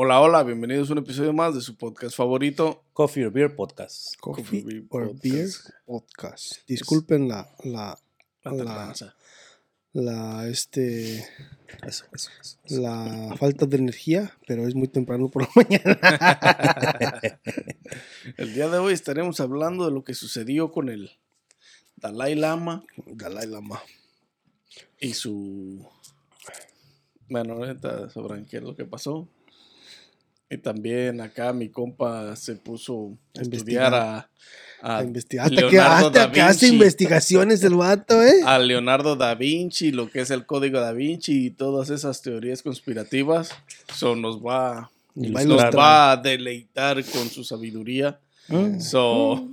Hola, hola, bienvenidos a un episodio más de su podcast favorito. Coffee or Beer Podcast. Coffee Coffee or Beer Podcast. Disculpen la, la, La la, este, Eso, eso, eso, eso. la falta de energía, pero es muy temprano por la mañana. El día de hoy estaremos hablando de lo que sucedió con el Dalai Lama Dalai Lama. y su... Bueno, ahorita sabrán qué es lo que pasó. Y también acá mi compa se puso a A estudiar a, a A investigar. Hasta que, hasta que hace investigaciones el vato, ¿eh? a Leonardo da Vinci, lo que es el código da Vinci y todas esas teorías conspirativas. So, nos va, Nos nos va a deleitar con su sabiduría. Mm. So,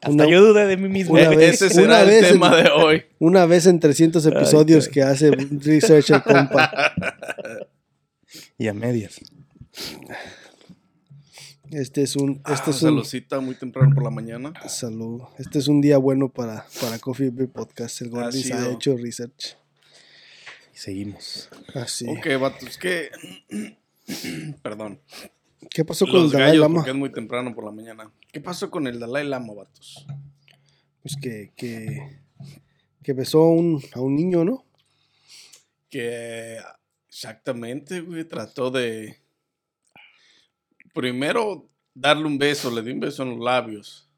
Hasta Una- yo dudé de mí mismo. una vez- ese será una el vez en- tema de hoy. Una vez en 300 episodios que hace research el compa. Y a medias. Este es un, Ah, este es un, saludcita muy temprano por la mañana. salud. Este es un día bueno para, para Coffee Beer Podcast. El Ha Gordis ha sido. hecho research. Y seguimos. Así. Ok, vatos, ¿qué? Perdón. ¿Qué pasó con Los el Dalai gallos, Lama? porque es muy temprano por la mañana. ¿Qué pasó con el Dalai Lama, vatos? Pues que, que, que besó a un, a un niño, ¿no? Que exactamente, güey, trató de... Primero darle un beso, le dio un beso en los labios.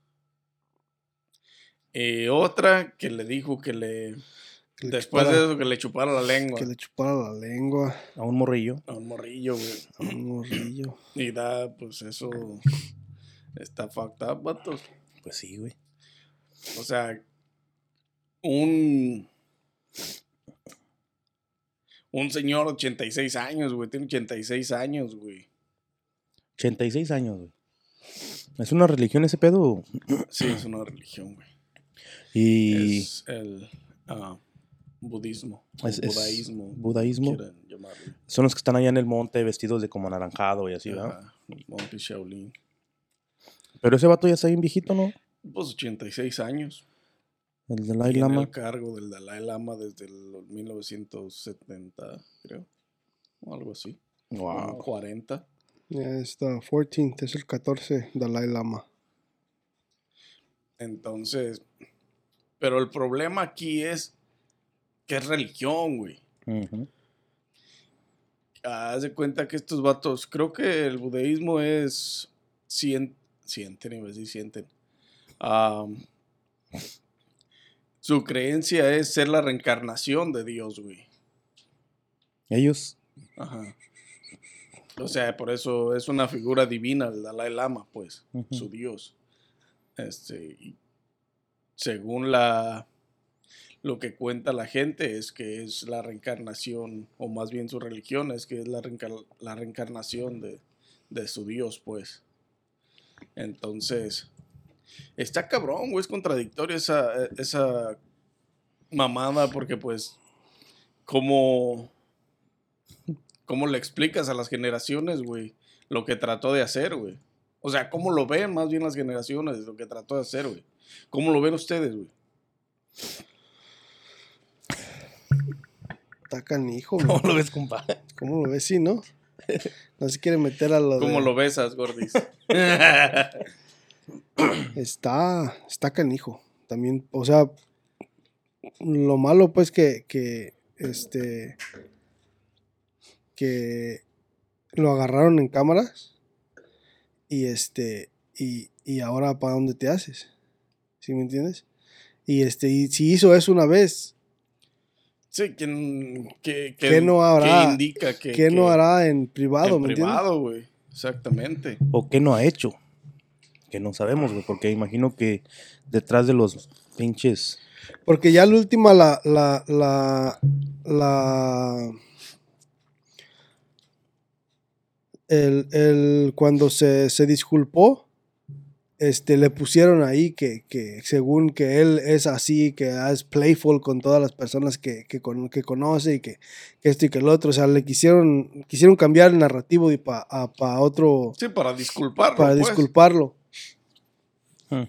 Y otra que le dijo que le... Que le Después chupara- de eso, que le chupara la lengua. Que le chupara la lengua A un morrillo. A un morrillo, güey. a un morrillo. Y da, pues eso... Está fucked up, vatos. Pues sí, güey. O sea, un. Un señor de 86 años, güey. Tiene 86 años, güey. 86 años, güey. ¿Es una religión ese pedo? Sí, es una religión, güey. Y Es el ah, budismo. Es- es budaísmo. budaísmo. son los que están allá en el monte vestidos de como anaranjado y así, ¿verdad? Ajá, Monte Shaolin. Pero ese vato ya está bien viejito, ¿no? Pues 86 años. El Dalai Tiene Lama. el cargo del Dalai Lama desde el 1970, creo. O algo así. Wow. 40. Ya está, 14, es el 14 Dalai Lama. Entonces, pero el problema aquí es que es religión, güey. Haz de cuenta que estos vatos, creo que el budeísmo es cien, sienten, iba a decir sienten. Am, su creencia es ser la reencarnación de Dios, güey. Ellos. Ajá. O sea, por eso es una figura divina el Dalai Lama, pues, su Dios. Este, según la lo que cuenta la gente es que es la reencarnación, o más bien su religión es que es la, reencar- la reencarnación de, de su Dios, pues. Entonces, está cabrón, güey, es contradictoria esa, esa mamada, porque pues, como ¿Cómo le explicas a las generaciones, güey, lo que trató de hacer, güey? O sea, ¿cómo lo ven más bien las generaciones, lo que trató de hacer, güey? ¿Cómo lo ven ustedes, güey? Está canijo, ¿Cómo güey. lo ves, compa? ¿Cómo lo ves? Sí, ¿no? No se quiere meter a lo de- ¿Cómo lo besas, Gordis? Está, está canijo. También, o sea, lo malo pues que, que, este, que lo agarraron en cámaras y este, y, y ahora para dónde te haces, ¿sí me entiendes? Y este, y si hizo eso una vez, sí, ¿quién, qué, qué- ¿Qué no habrá? qué indica que, ¿qué no que- hará en privado, en me privado, güey? Exactamente. ¿O qué no ha hecho? Que no sabemos, güey, porque imagino que detrás de los pinches... Porque ya la última, la, la, la, la, el, el- cuando se, se disculpó, este, le pusieron ahí que, que según que él es así, que es playful con todas las personas que, que, con- que conoce y que, que esto y que el otro, o sea, le quisieron, quisieron cambiar el narrativo y para otro, Sí, para disculparlo. para pues. disculparlo. Hmm.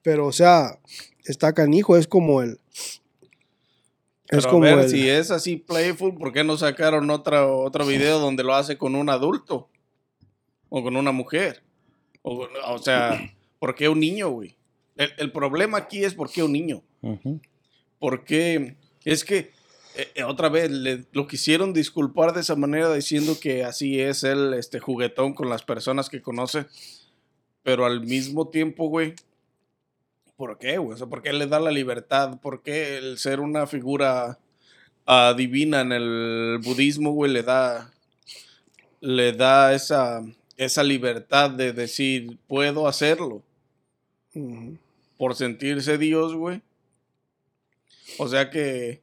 Pero, o sea, está canijo, es como el... Pero es a ver, el- si es así playful, ¿por qué no sacaron otra, otro video donde lo hace con un adulto? O con una mujer. O, o sea, ¿por qué un niño, güey? El, el problema aquí es por qué un niño. Porque es que, eh, eh, otra vez, le, lo quisieron disculpar de esa manera diciendo que así es él, este juguetón con las personas que conoce. Pero al mismo tiempo, güey, ¿por qué, güey? O sea, ¿por qué le da la libertad? ¿Por qué el ser una figura divina en el budismo, güey, le da, le da esa, esa libertad de decir, puedo hacerlo? Por sentirse Dios, güey. O sea que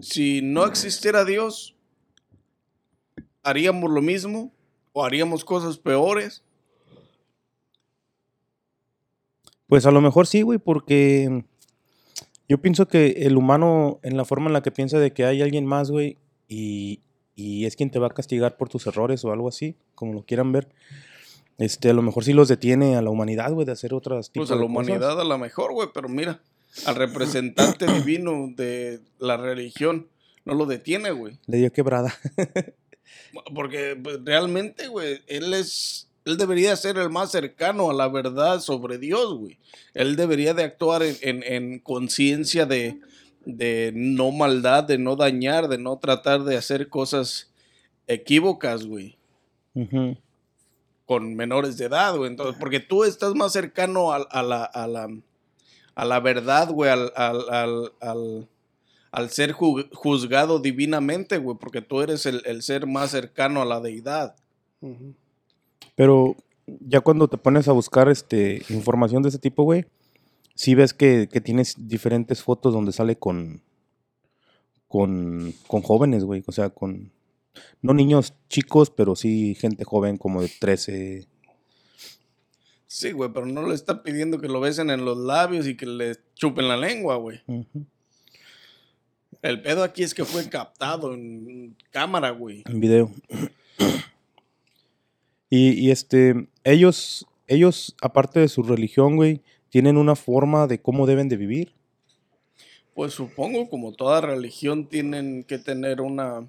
si no existiera Dios, haríamos lo mismo o haríamos cosas peores. Pues a lo mejor sí, güey, porque yo pienso que el humano, en la forma en la que piensa de que hay alguien más, güey, y, y es quien te va a castigar por tus errores o algo así, como lo quieran ver, este, a lo mejor sí los detiene a la humanidad, güey, de hacer otras tipos Pues a la de cosas. humanidad a la mejor, güey, pero mira, al representante divino de la religión no lo detiene, güey. Le dio quebrada. Porque pues, realmente, güey, él es. Él debería ser el más cercano a la verdad sobre Dios, güey. Él debería de actuar en, en- en conciencia de, de no maldad, de no dañar, de no tratar de hacer cosas equívocas, güey, con menores de edad, güey. Entonces, porque tú estás más cercano a, a la, a, la, a la verdad, güey, al, al, al, al- al ser ju- juzgado divinamente, güey, porque tú eres el, el ser más cercano a la deidad. Pero ya cuando te pones a buscar este, información de ese tipo, güey, sí ves que, que tienes diferentes fotos donde sale con, con, con jóvenes, güey. O sea, con, no niños chicos, pero sí gente joven como de 13. Sí, güey, pero no le está pidiendo que lo besen en los labios y que le chupen la lengua, güey. El pedo aquí es que fue captado en cámara, güey. en video. Y, y este, ellos, ellos, aparte de su religión, güey, tienen una forma de cómo deben de vivir. Pues supongo, como toda religión, tienen que tener una,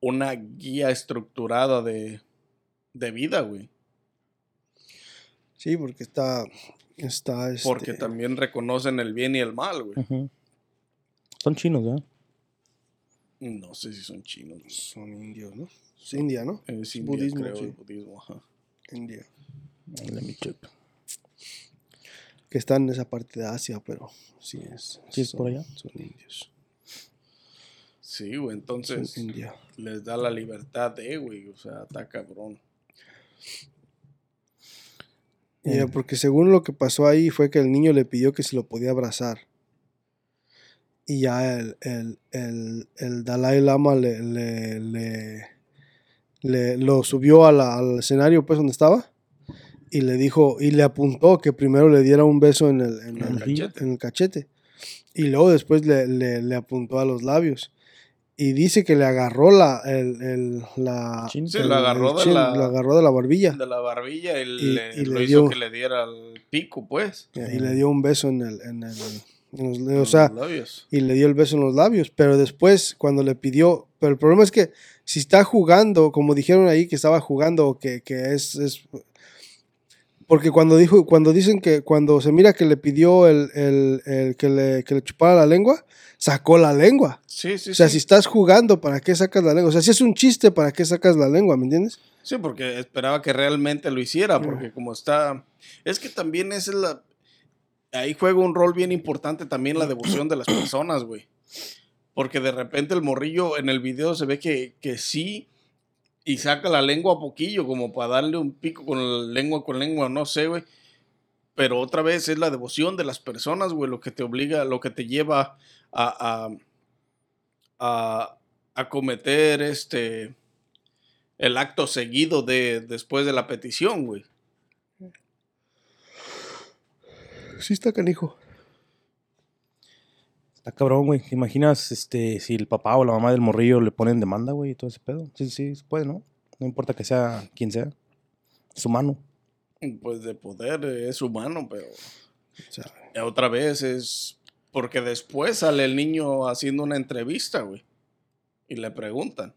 una guía estructurada de, de vida, güey. Sí, porque está. está Porque este, también reconocen el bien y el mal, güey. Son chinos, ¿verdad? No sé si son chinos. güey. Son indios, ¿no? Es India, ¿no? Es India, budismo, creo, sí. el budismo, ajá. India. Let me check. Que están en esa parte de Asia, pero sí es. ¿Sí es son- por allá? Son indios. Sí, güey, Son entonces India. les da la libertad de, güey, o sea, está cabrón. Ya, porque según lo que pasó ahí fue que el niño le pidió que se lo podía abrazar. Y ya el, el, el, el Dalai Lama le, le, le- le- lo subió a la- al escenario pues donde estaba y le dijo y le apuntó que primero le diera un beso en el, en el cachete. en el cachete. Y luego después le, le- le apuntó a los labios. Y dice que le agarró la, el, el- la, Chin. Sí, el- lo agarró de chin, la- lo agarró de la barbilla. De la barbilla y, Y- le, y lo hizo dio- que le diera el pico, pues. Y le dio un beso en el, en el en los- en o sea, los labios. y le dio el beso en los labios, pero después cuando le pidió, pero el problema es que si está jugando, como dijeron ahí que estaba jugando que, que es, es porque cuando dijo, cuando dicen que cuando se mira que le pidió el, el- el que le, que le chupara la lengua, sacó la lengua. Sí, sí, O sea, sí. si estás jugando, ¿para qué sacas la lengua? O sea, si es un chiste, ¿para qué sacas la lengua? ¿Me entiendes? Sí, porque esperaba que realmente lo hiciera, porque como está... Es que también es la... Ahí juega un rol bien importante también la devoción de las personas, güey. Porque de repente el morrillo en el video se ve que, que sí y saca la lengua a poquillo, como para darle un pico con la lengua con lengua, no sé, güey. Pero otra vez es la devoción de las personas, güey, lo que te obliga, lo que te lleva a, a, a, a cometer este el acto seguido de después de la petición, güey. Sí está canijo. Está cabrón, güey. ¿Te imaginas este, si el papá o la mamá del morrillo le ponen demanda, güey, y todo ese pedo? Sí, sí, se puede, ¿no? No importa que sea quien sea. Es humano. Pues de poder eh, es humano, pero O sea, otra vez es porque después sale el niño haciendo una entrevista, güey. Y le preguntan.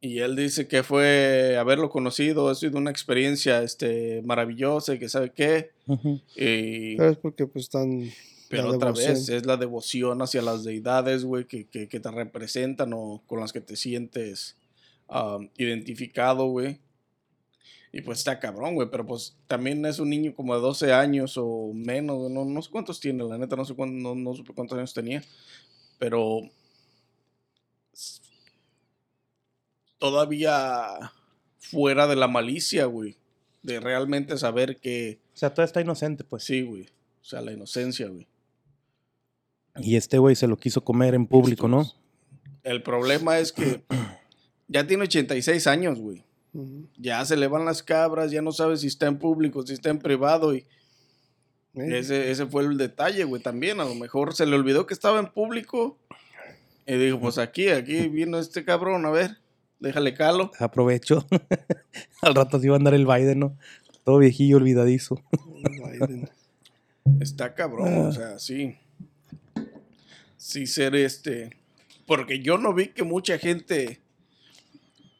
Y él dice que fue haberlo conocido, ha sido una experiencia este, maravillosa y que sabe qué. Ujú. Y- Pero es porque pues están... pero la otra devoción. vez es la devoción hacia las deidades, güey, que, que, que te representan o con las que te sientes ah, identificado, güey. Y pues está cabrón, güey, pero pues también es un niño como de 12 años o menos, no, no sé cuántos tiene, la neta, no sé cuántos, no, no supe cuántos años tenía, pero todavía fuera de la malicia, güey, de realmente saber que O sea, todo está inocente, pues. sí, güey, o sea, la inocencia, güey. Y este güey se lo quiso comer en público, ¿no? El problema es que ya tiene 86 años, güey. Ya se le van las cabras, ya no sabe si está en público, si está en privado. Y Eh, ese, ese fue el detalle, güey, también. A lo mejor se le olvidó que estaba en público. Y dijo, pues aquí, aquí vino este cabrón, a ver, déjale calo. Aprovecho. Al rato se iba a andar el Biden, ¿no? Todo viejillo olvidadizo. Biden. Está cabrón, o sea, sí. Sí ser este... Porque yo no vi que mucha gente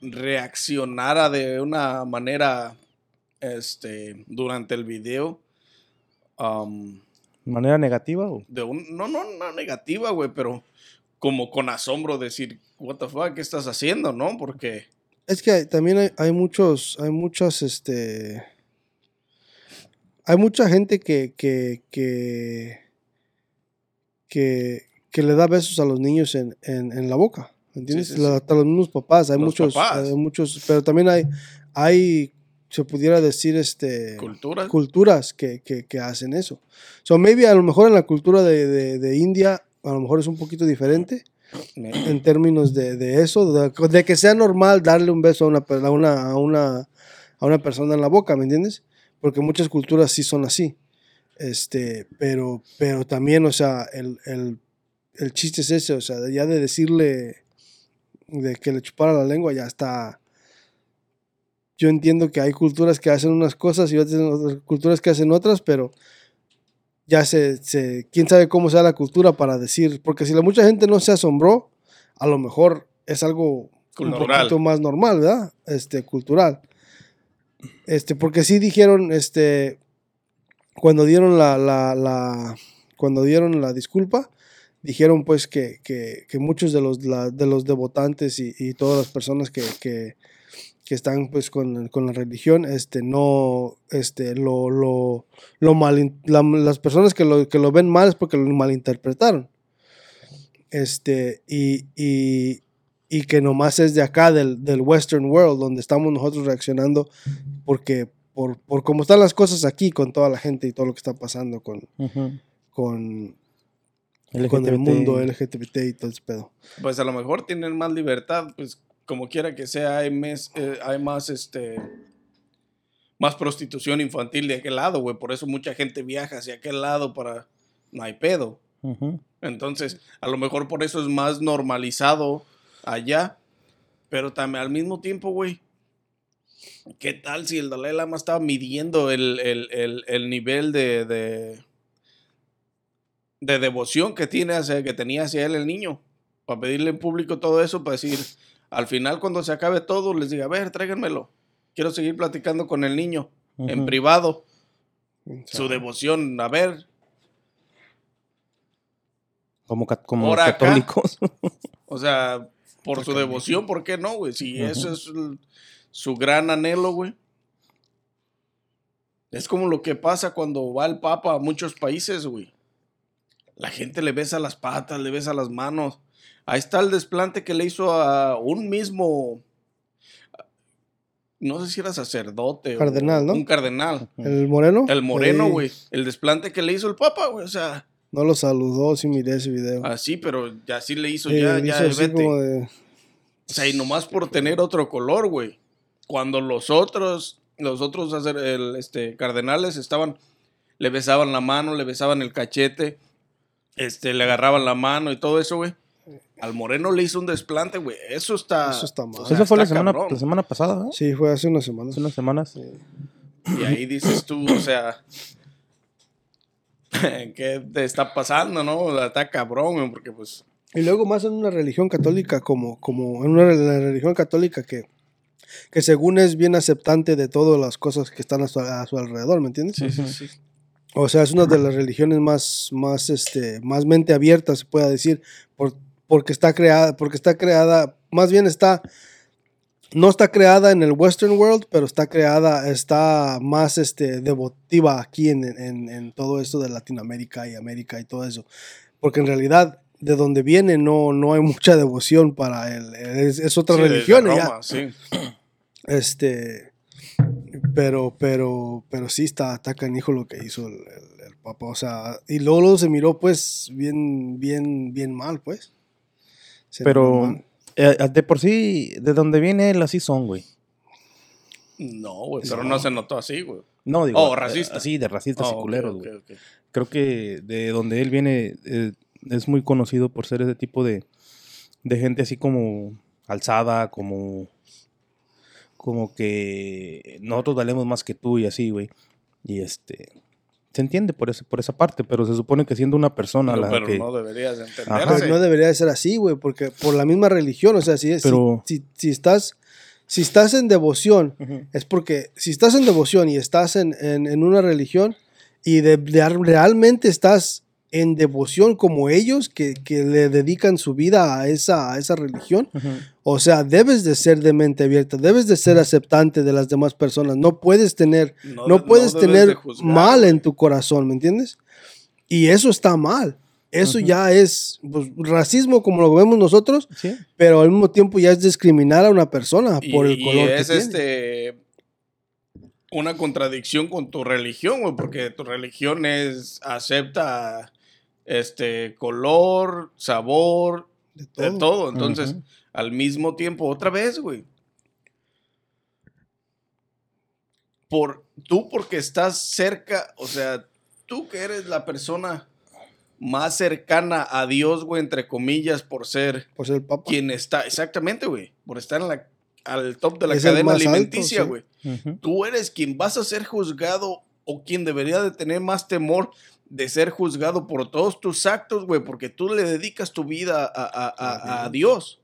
reaccionara de una manera, este, durante el video. ¿De manera negativa o? de un, no, no, no negativa, güey, pero como con asombro decir, what the fuck, ¿qué estás haciendo, no? Porque, Es que también hay, hay muchos, hay muchas, este, hay mucha gente que, que, que, que, que le da besos a los niños en, en, en la boca, ¿entiendes? Sí, sí, sí. Hasta los mismos papás, hay Los muchos, papás. hay muchos, pero también hay, hay, se pudiera decir, este, cultura. culturas que, que, que hacen eso. So, maybe a lo mejor en la cultura de, de, de India, a lo mejor es un poquito diferente en términos de, de eso, de, de que sea normal darle un beso a una, a, una, a, una, a una persona en la boca, ¿me entiendes? Porque muchas culturas sí son así. Este, pero, pero también, o sea, el, el, el chiste es ese, o sea, ya de decirle, de que le chupara la lengua, ya está. Yo entiendo que hay culturas que hacen unas cosas y otras culturas que hacen otras, pero ya se, se, quién sabe cómo sea la cultura para decir, porque si la mucha gente no se asombró, a lo mejor es algo un poquito más normal, ¿verdad? Este, cultural. Este, porque sí dijeron, este, cuando dieron la, la, la- cuando dieron la disculpa, dijeron pues que, que, que muchos de los, la- de los devotantes y, y todas las personas que, que, que están pues con, con la religión, este, no, este, lo, lo, lo mal, la- las personas que lo, que lo ven mal es porque lo malinterpretaron. Este, y, y, y que nomás es de acá, del, del Western World, donde estamos nosotros reaccionando, porque por, por cómo están las cosas aquí, con toda la gente y todo lo que está pasando con, con, con el mundo LGBT y todo ese pedo. Pues a lo mejor tienen más libertad, pues como quiera que sea, hay, mes- eh, hay más, este, más prostitución infantil de aquel lado, güey. Por eso mucha gente viaja hacia aquel lado para, no hay pedo. Entonces, a lo mejor por eso es más normalizado allá. Pero también al mismo tiempo, güey, ¿qué tal si el Dalai Lama estaba midiendo el, el- el- el nivel de, de, de devoción que, tiene hacia, que tenía hacia él el niño? Para pedirle en público todo eso, para decir, al final cuando se acabe todo, les diga, a ver, tráiganmelo. Quiero seguir platicando con el niño en privado. Su devoción, a ver, Como, como acá. católicos. O sea, por su devoción, ¿por qué no, güey? Si eso es el- su gran anhelo, güey. Es como lo que pasa cuando va el Papa a muchos países, güey. La gente le besa las patas, le besa las manos. Ahí está el desplante que le hizo a un mismo. No sé si era sacerdote Cardenal, o ¿no? un cardenal. El moreno. El moreno, Sí, güey. El desplante que le hizo el Papa, güey. O sea, No lo saludó, sí miré ese video. así, pero ya sí le hizo, Sí, ya, hizo ya, así vete. de- O sea, y nomás por tener otro color, güey. Cuando los otros, los otros hacer- el, este, cardenales estaban, le besaban la mano, le besaban el cachete, este, le agarraban la mano y todo eso, güey. Al moreno le hizo un desplante, güey. Eso está. Eso está mal. o sea, Eso fue la semana, la semana pasada, ¿no? Sí, fue hace unas semanas. Hace unas semanas. Y ahí dices tú, o sea. ¿Qué te está pasando, no? Está cabrón, güey, porque pues. Y luego más en una religión católica como, como en una la religión católica que, que según es bien aceptante de todas las cosas que están a su, a su alrededor, ¿me entiendes? Sí, sí, sí. O sea, es una de las religiones más, más, este, más mente abierta, se puede decir, por, porque está creada, porque está creada, más bien está, no está creada en el Western World, pero está creada, está más, este, devotiva aquí en, en, en todo esto de Latinoamérica y América y todo eso, porque en realidad de donde viene no, no hay mucha devoción para él, es, es otra Sí, religión y ya. Roma, sí. Este, pero, pero, pero sí está, está canijo lo que hizo el, el- el Papa. O sea, y luego, luego se miró pues bien, bien, bien mal, pues. Se Pero mal. eh, de por sí, de donde viene él, así son, güey. No, güey, pero No. no se notó así, güey. No, digo. Oh, eh, racista. Así, de racistas Ah, y culeros, güey. Creo que de donde él viene eh, es muy conocido por ser ese tipo de, de gente así como alzada, como, como que nosotros valemos más que tú y así, güey. Y este, se entiende por, ese, por esa parte, pero se supone que siendo una persona Pero, la pero que... no deberías entenderse. no debería de ser así, güey, porque por la misma religión, o sea, si, es- si- Pero- si, si estás, si estás en devoción, es porque si estás en devoción y estás en, en- en una religión y de, de- realmente estás en devoción como ellos que, que le dedican su vida a esa, a esa religión. O sea, debes de ser de mente abierta, debes de ser aceptante de las demás personas, no puedes tener, no, de- puedes tener mal en tu corazón, ¿me entiendes? Y eso está mal. Eso ya es pues, racismo como lo vemos nosotros, Sí. pero al mismo tiempo ya es discriminar a una persona Y, por el y color es que tiene. este una contradicción con tu religión, güey, porque tu religión es acepta este color, sabor, de de todo. Entonces. Al mismo tiempo, otra vez, güey. Por, tú porque estás cerca, o sea, tú que eres la persona más cercana a Dios, güey, entre comillas, por ser Por ser el papa. quien está, exactamente, güey, por estar en la, al top de la Es cadena alimenticia, sí. güey. Tú eres quien vas a ser juzgado o quien debería de tener más temor de ser juzgado por todos tus actos, güey, porque tú le dedicas tu vida a, a- a- a Dios.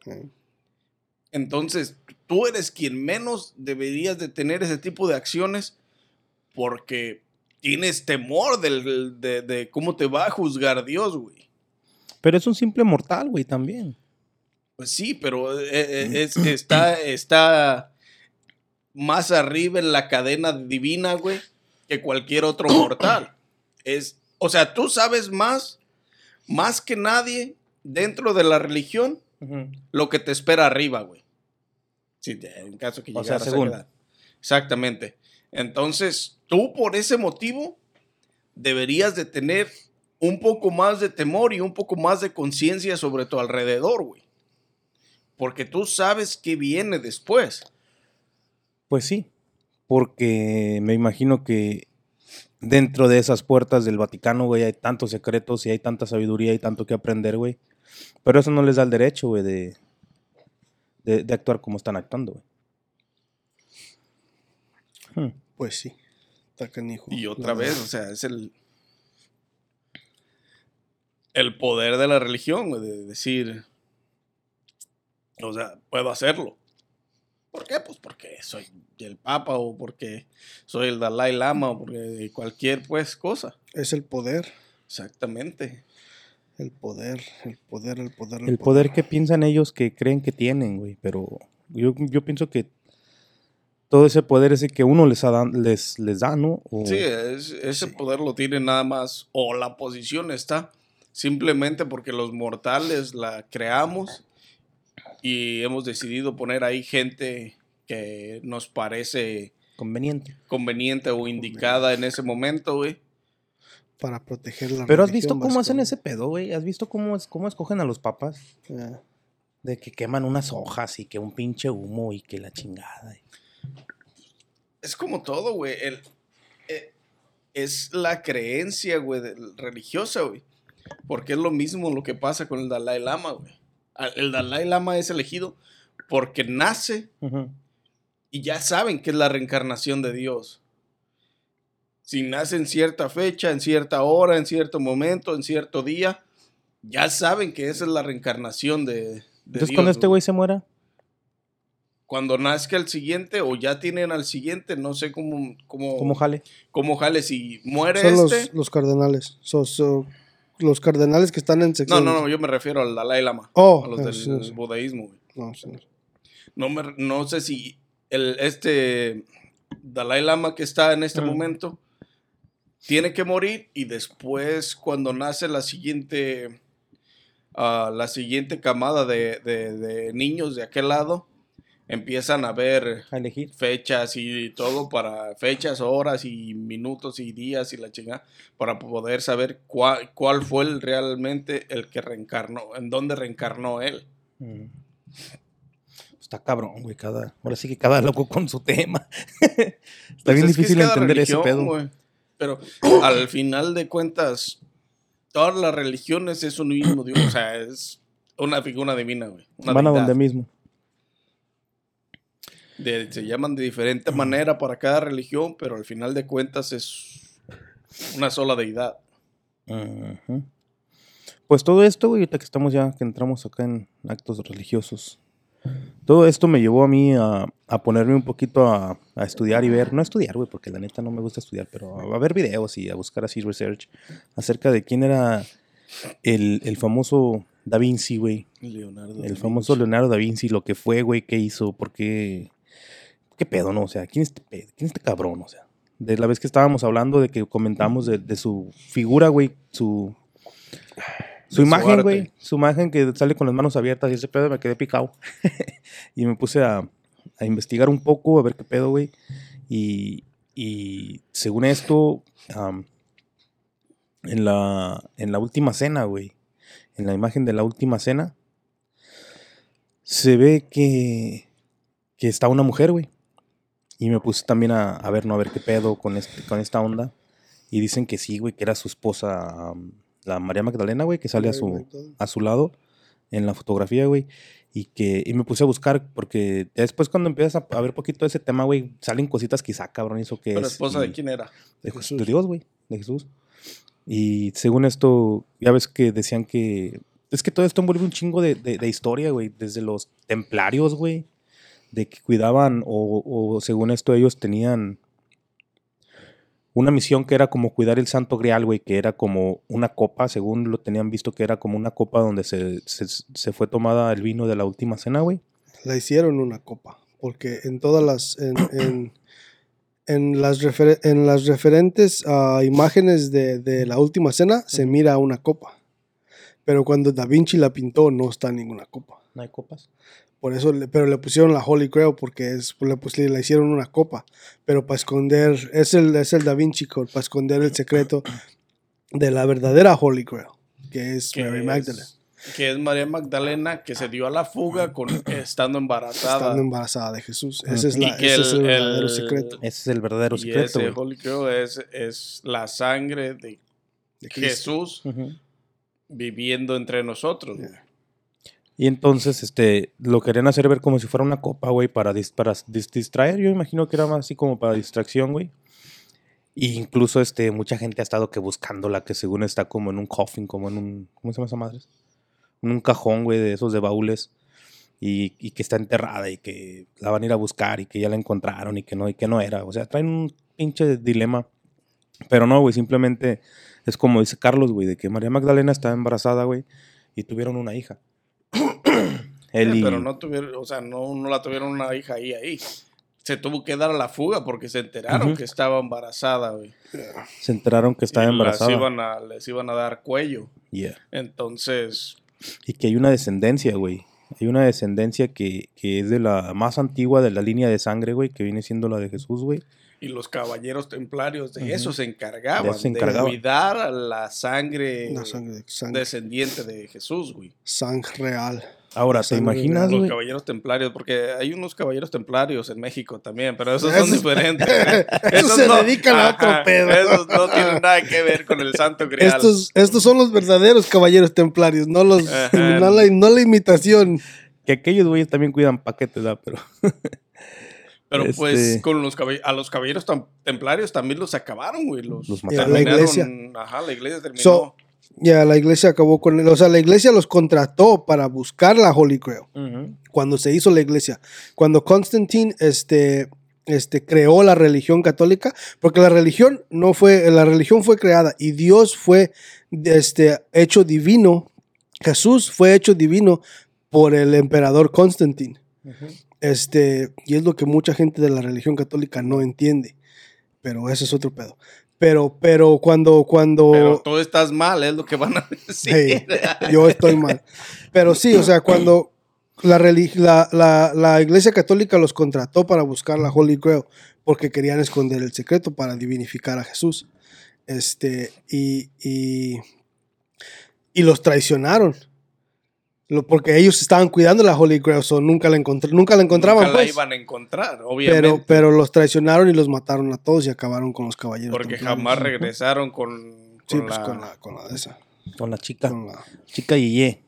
Entonces, tú eres quien menos deberías de tener ese tipo de acciones porque tienes temor del- de, de cómo te va a juzgar Dios, güey. Pero es un simple mortal, güey, también. Pues sí, pero eh, eh, es- está, está más arriba en la cadena divina, güey, que cualquier otro mortal. Es, o sea, tú sabes más, más que nadie dentro de la religión, lo que te espera arriba, güey. Sí, te- en caso que O sea, llegaras a según. Exactamente. Entonces, tú por ese motivo deberías de tener un poco más de temor y un poco más de conciencia sobre tu alrededor, güey. Porque tú sabes qué viene después. Pues sí, porque me imagino que dentro de esas puertas del Vaticano, güey, hay tantos secretos y hay tanta sabiduría y tanto que aprender, güey. Pero eso no les da el derecho, güey, de, de, de actuar como están actuando, güey. Hmm. Pues sí. Está canijo. Y otra vez, o sea, es el. El poder de la religión, güey, de decir. O sea, puedo hacerlo. ¿Por qué? Pues porque soy el Papa o porque soy el Dalai Lama o porque cualquier, pues, cosa. Es el poder. Exactamente. El poder, el poder, el poder. El poder que piensan ellos que creen que tienen, güey. Pero yo, yo pienso que todo ese poder ese que uno les, ha dan- les, les da, ¿no? O- Sí, es- ese Sí. poder lo tiene nada más, o la posición está, simplemente porque los mortales la creamos y hemos decidido poner ahí gente que nos parece conveniente. conveniente o indicada en ese momento, güey. Para proteger la Pero has visto cómo hacen ese pedo, güey. ¿Has visto cómo, es, cómo escogen a los papas? Ya. De que queman unas hojas y que un pinche humo y que la chingada. Es como todo, güey. el- eh, es la creencia, güey, religiosa, güey. Porque es lo mismo lo que pasa con el Dalai Lama, güey. El Dalai Lama es elegido porque nace y ya saben que es la reencarnación de Dios. Si nace en cierta fecha, en cierta hora, en cierto momento, en cierto día, ya saben que esa es la reencarnación de, de Entonces, Dios, cuando este güey se muera, Cuando nazca el siguiente o ya tienen al siguiente, no sé cómo, cómo, ¿cómo jale? cómo jale. Si muere Son los, este... los cardenales. So- so, los cardenales que están en No, sección. no, no, yo me refiero al Dalai Lama. Oh, a los del sí, sí. budaísmo, güey. No, sí. No, me- no sé si el, este Dalai Lama que está en este Ujú. momento tiene que morir y después cuando nace la siguiente ah, la siguiente camada de, de- de niños de aquel lado empiezan a ver A elegir. fechas y todo para fechas, horas y minutos y días y la chingada para poder saber cuál, cuál fue el, realmente el que reencarnó, en dónde reencarnó él. Mm. Está cabrón, güey. Cada, ahora sí que cada loco con su tema. Está Pues bien es que es difícil entender ese pedo. güey. Pero al final de cuentas, todas las religiones es un mismo Dios. O sea, es una figura divina, güey. una Van a donde mismo. De- se llaman de diferente manera para cada religión, pero al final de cuentas es una sola deidad. Pues todo esto, güey, ahorita que estamos ya, que entramos acá en actos religiosos. Todo esto me llevó a mí a, a ponerme un poquito a, a estudiar y ver, no a estudiar, güey, porque la neta no me gusta estudiar, pero a, a ver videos y a buscar así research acerca de quién era el, el famoso Da Vinci, güey. Leonardo. El famoso. Leonardo da Vinci, lo que fue, güey, qué hizo, por qué. ¿Qué pedo, no? O sea, ¿quién es este, pedo? ¿Quién es este cabrón? O sea, de la vez que estábamos hablando, de que comentamos de, de su figura, güey, su. Su imagen, güey. Su imagen que sale con las manos abiertas y ese pedo me quedé picado. y me puse a, a investigar un poco, a ver qué pedo, güey. Y, y según esto, en, la, en la última cena, güey, en la imagen de la última cena, se ve que, que está una mujer, güey. Y me puse también a, a ver, no, a ver qué pedo con, este, con esta onda. Y dicen que sí, güey, que era su esposa, am, la María Magdalena, güey, que sale a su, a su lado en la fotografía, güey. Y que y me puse a buscar porque después cuando empiezas a, a ver poquito de ese tema, güey, salen cositas quizá, cabrón, eso que ¿Pero es. esposa y- de quién era? de, Jes- Jesús. de Dios, güey, de Jesús. Y según esto, ya ves que decían que... Es que todo esto envuelve un chingo de, de- de historia, güey, desde los templarios, güey, de que cuidaban, o, o según esto ellos tenían una misión que era como cuidar el Santo Grial, güey, que era como una copa, según lo tenían visto, que era como una copa donde se, se, se fue tomada el vino de la última cena, güey. La hicieron una copa. Porque en todas las. En, en, en las, refer- en las referentes a imágenes de, de la última cena se mira una copa. Pero cuando Da Vinci la pintó, no está ninguna copa. No hay copas. Por eso, le- pero le pusieron la Holy Grail porque es, le, pus- le hicieron una copa. Pero para esconder, es el, es el Da Vinci Code, para esconder el secreto de la verdadera Holy Grail, que es Que Mary es- Magdalene, Que es María Magdalena que se dio a la fuga con, estando embarazada. estando embarazada de Jesús. Ese es, la, ese es el el- verdadero el- secreto Ese es el verdadero y secreto, ese. Holy Grail es, es la sangre de de. Jesús Ujú. viviendo entre nosotros. güey. Y entonces, este, lo querían hacer ver como si fuera una copa, güey, para, dis- para dis- distraer. Yo imagino que era más así como para distracción, güey. Y incluso, este, mucha gente ha estado que buscándola, que según está como en un coffin, como en un, ¿cómo se llama esa madre? En un cajón, güey, de esos de baúles. Y, y que está enterrada y que la van a ir a buscar y que ya la encontraron y que no, y que no era. O sea, traen un pinche dilema. Pero no, güey, simplemente es como dice Carlos, güey, de que María Magdalena estaba embarazada, güey, y tuvieron una hija. Eh, Pero no tuvieron, o sea, no, no la tuvieron una hija ahí, ahí. Se tuvo que dar a la fuga porque se enteraron Ujú. que estaba embarazada, güey. se enteraron que estaba Y embarazada. Iban a, les iban a dar cuello. Yeah. Entonces, Y que hay una descendencia, güey. Hay una descendencia que, que es de la más antigua de la línea de sangre, güey, que viene siendo la de Jesús, güey. y los caballeros templarios de eso se encargaban. De eso se cuidar a la sangre, La sangre, sangre, descendiente de Jesús, güey. sangre real. Ahora, ¿te imaginas, Los caballeros templarios, porque hay unos caballeros templarios en México también, pero esos Esos- son diferentes. Esos se dedican a otro pedo. Esos no tienen nada que ver con el Santo Grial. Estos, estos son los verdaderos caballeros templarios, no los no, la, no la imitación. Que aquellos güeyes también cuidan paquetes, ¿verdad? Pero Pero pues este- con los a los caballeros templarios también los acabaron, güey. Los, Los La mataron. iglesia. Ajá, la iglesia terminó. So, Ya, la iglesia acabó con él. O sea, la iglesia los contrató para buscar la Holy Grail. Cuando se hizo la iglesia. Cuando Constantine este, este, creó la religión católica. Porque la religión no fue. La religión fue creada y Dios fue este, hecho divino. Jesús fue hecho divino por el emperador Constantine. Este, y es lo que mucha gente de la religión católica no entiende. Pero ese es otro pedo. Pero, pero cuando, cuando. Pero tú estás mal, es lo que van a decir. Hey, yo estoy mal. Pero sí, o sea, cuando la, la- la iglesia católica los contrató para buscar la Holy Grail, porque querían esconder el secreto para divinificar a Jesús. Este, y, y, y los traicionaron. Lo- porque ellos estaban cuidando la Holy Grail, so nunca la, encontr- nunca la encontraban. Nunca la pues. iban a encontrar, obviamente. pero, pero los traicionaron y los mataron a todos y acabaron con los caballeros. porque templarios. jamás regresaron con, Sí, con pues la... con la, con la de esa. Con la chica. Con la, Chica Yeye.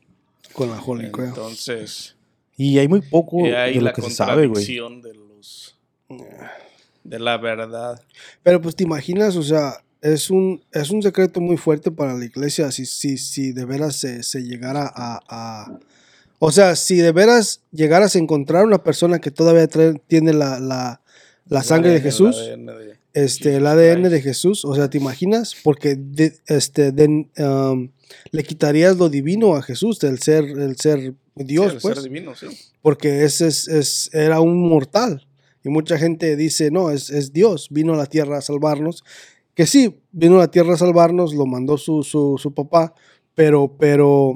con la Holy Grail. Entonces, Y hay muy poco y ahí de lo la que se sabe, güey. de los... De la verdad. Pero pues te imaginas, o sea, es un, es un secreto muy fuerte para la iglesia si, si, si de veras se, se llegara a, a- O sea, si de veras llegaras a encontrar una persona que todavía trae- tiene la, la, la sangre de El Jesús, ADN de- este, el ADN de. Jesús, o sea, ¿te imaginas? Porque de- este, de- um, le quitarías lo divino a Jesús, el ser, el ser Dios, Sí, el pues ser divino, sí. porque ese es, es- era un mortal. Y mucha gente dice, no, es, es Dios, vino a la tierra a salvarnos. Que sí, vino a la tierra a salvarnos, lo mandó su, su, su papá, pero, pero,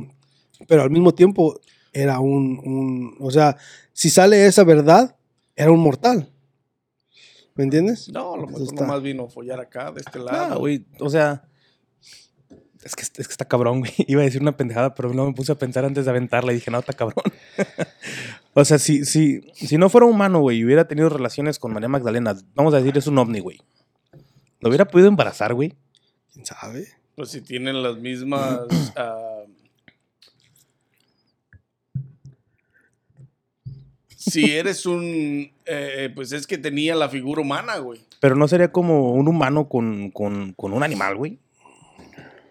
pero al mismo tiempo era un, un, o sea, si sale esa verdad, era un mortal. ¿Me entiendes? No, a lo mejor está. nomás vino a follar acá, de este lado. Ah, güey, o sea. Es que, es que está cabrón, güey. Iba a decir una pendejada, pero no me puse a pensar antes de aventarla y dije, no, está cabrón. o sea, si, si, si no fuera humano, güey, y hubiera tenido relaciones con María Magdalena, vamos a decir, es un ovni, güey. ¿Lo hubiera podido embarazar, güey? ¿Quién sabe? Pues si tienen las mismas... ah, si eres un... eh, pues es que tenía la figura humana, güey. Pero no sería como un humano con, con, con un animal, güey.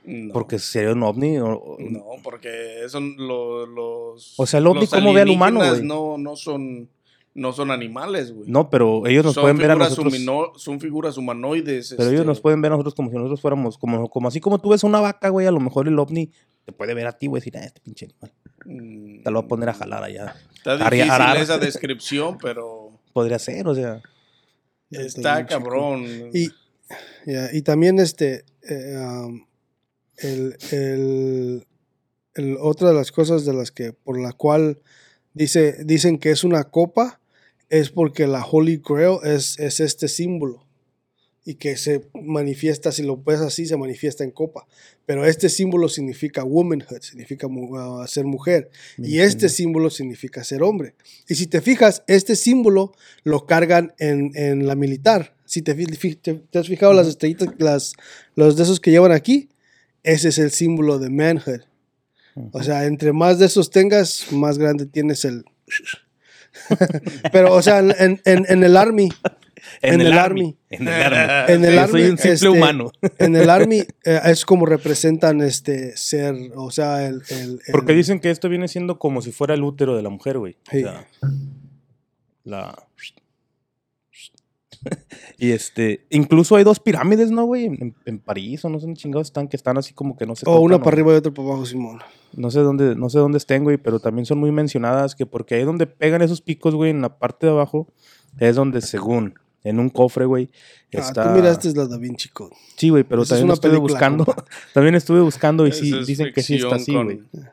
No, Porque sería un ovni. o- no, porque son lo- los... O sea, el ovni, ¿cómo ve al humano, güey? No, no son... No son animales, güey. No, pero ellos nos son pueden ver a figuras nosotros. humino- son figuras humanoides. Pero ellos este, nos pueden ver a nosotros como si nosotros fuéramos, como, como así como tú ves una vaca, güey, a lo mejor el ovni te puede ver a ti, güey, y decir, ah, este pinche animal. mm, Te lo voy a poner a jalar allá. Está difícil arar. esa descripción, pero Podría ser, o sea. Está cabrón. Y, ya, y también este, eh, um, el, el- el- otra de las cosas de las que, por la cual dice, dicen que es una copa, es porque la Holy Grail es, es este símbolo. Y que se manifiesta, si lo ves así, se manifiesta en copa. Pero este símbolo significa womanhood, significa uh, ser mujer. Y este símbolo significa ser hombre. Y si te fijas, este símbolo lo cargan en, en la militar. Si te has fijado las estrellitas, las, los de esos que llevan aquí, ese es el símbolo de manhood. O sea, entre más de esos tengas, más grande tienes el... Pero, o sea, en, en- en el army, en el army. En el army. en el Yo army, soy un simple este, humano. en el army eh, es como representan este ser, o sea, el... el- el- Porque dicen que esto viene siendo como si fuera el útero de la mujer, güey. O sea, la. y este, incluso hay dos pirámides, ¿no, güey? En, en París o no sé dónde chingados están, que están así como que no se O una para arriba y otra para abajo, Simón. No sé dónde, no sé dónde estén, güey, pero también son muy mencionadas que porque ahí donde pegan esos picos, güey, en la parte de abajo, es donde según, en un cofre, güey, Ah, está... tú miraste la Da Vinci Code. Sí, güey, pero Esa es también una estuve película, buscando, también estuve buscando y sí, es dicen que sí está así, güey. con-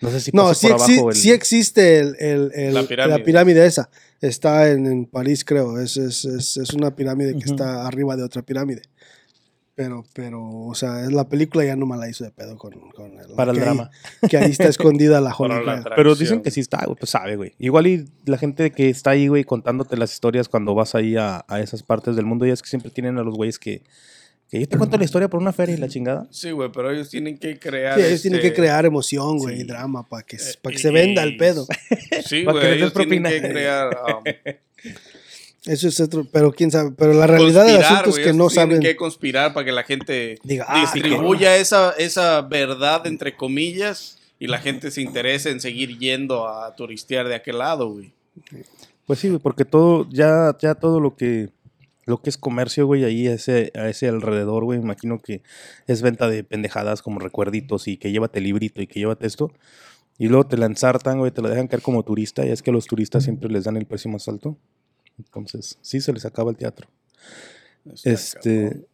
No sé si No, sí, por exi- abajo el... sí existe el, el- el- La la, pirámide. esa. Está en, en París, creo. Es, es, es, es una pirámide que está arriba de otra pirámide. Pero, pero, o sea, es la película ya no me la hizo de pedo con, con el, Para el que drama. Ahí, que ahí está escondida la atracción. Pero dicen que sí está, güey, pues sabe, güey. Igual y la gente que está ahí, güey, contándote las historias cuando vas ahí a, a esas partes del mundo, ya es que siempre tienen a los güeyes que, que yo te cuento la historia por una feria y la chingada. Sí, güey, pero ellos tienen que crear. Sí, ellos tienen este, que crear emoción, güey, sí. y drama para que, eh, para que se venda el pedo. Sí, Para que güey, les ellos tienen propina. que crear. um, Eso es otro, pero quién sabe. Pero la realidad del Conspirar, asunto es que no ellos tienen saben. que conspirar para que la gente Diga, ah, distribuya esa, esa verdad, entre comillas, y la gente se interese en seguir yendo a turistear de aquel lado, güey. Pues sí, güey, porque todo, ya, ya todo lo que, lo que es comercio, güey, ahí a ese, a ese alrededor, güey, imagino que es venta de pendejadas como recuerditos y que llévate librito y que llévate esto. Y luego te la ensartan, güey, te la dejan caer como turista y es que a los turistas siempre les dan el precio más alto. Entonces, sí se les acaba el teatro. Está Este, cabrón.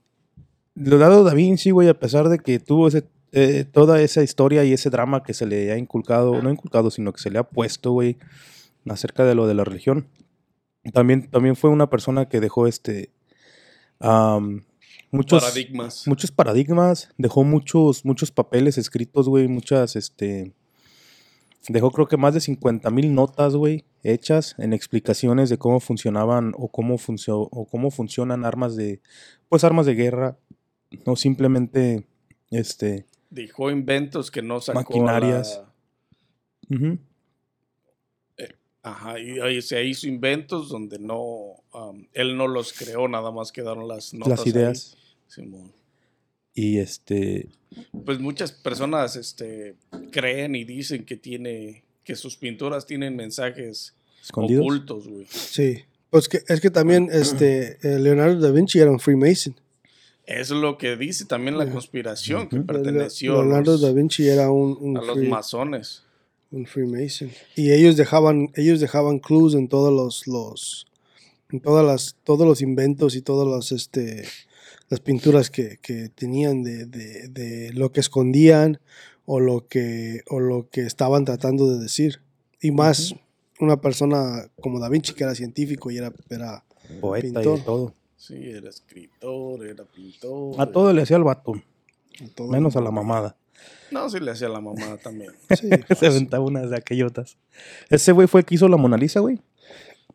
Leonardo da Vinci, güey, a pesar de que tuvo ese, eh, toda esa historia y ese drama que se le ha inculcado, no inculcado, sino que se le ha puesto, güey, acerca de lo de la religión. También, también fue una persona que dejó este muchos Paradigmas. muchos paradigmas, dejó muchos muchos papeles escritos, güey, muchas este dejó creo que más de 50 mil notas, güey, hechas en explicaciones de cómo funcionaban o cómo funcio- o cómo funcionan armas de pues armas de guerra o simplemente este Dejó inventos que no sacó. Maquinarias. la- Ajá, y ahí se hizo inventos donde no. um, él no los creó, nada más quedaron las notas. las ahí. ideas Simón. y este Pues muchas personas este, creen y dicen que tiene. que sus pinturas tienen mensajes escondidos. ocultos, güey. Sí. Pues que, es que también este, eh, Leonardo da Vinci era un Freemason. Eso es lo que dice también la conspiración, que perteneció a Leonardo los, da Vinci era un, un, a los masones. Un Freemason. Y ellos dejaban, ellos dejaban clues en todos los, los en todas las, todos los inventos y todas las, este, las pinturas que, que tenían de, de, de lo que escondían o lo que, o lo que estaban tratando de decir. Y más una persona como Da Vinci que era científico y era, era poeta pintor. y todo. Sí, era escritor, era pintor. A todo le hacía el vato, menos a la mamada. No, sí le hacía la mamá también. Sí, Se aventaba unas de aquellotas. Ese güey fue el que hizo la Mona Lisa, güey.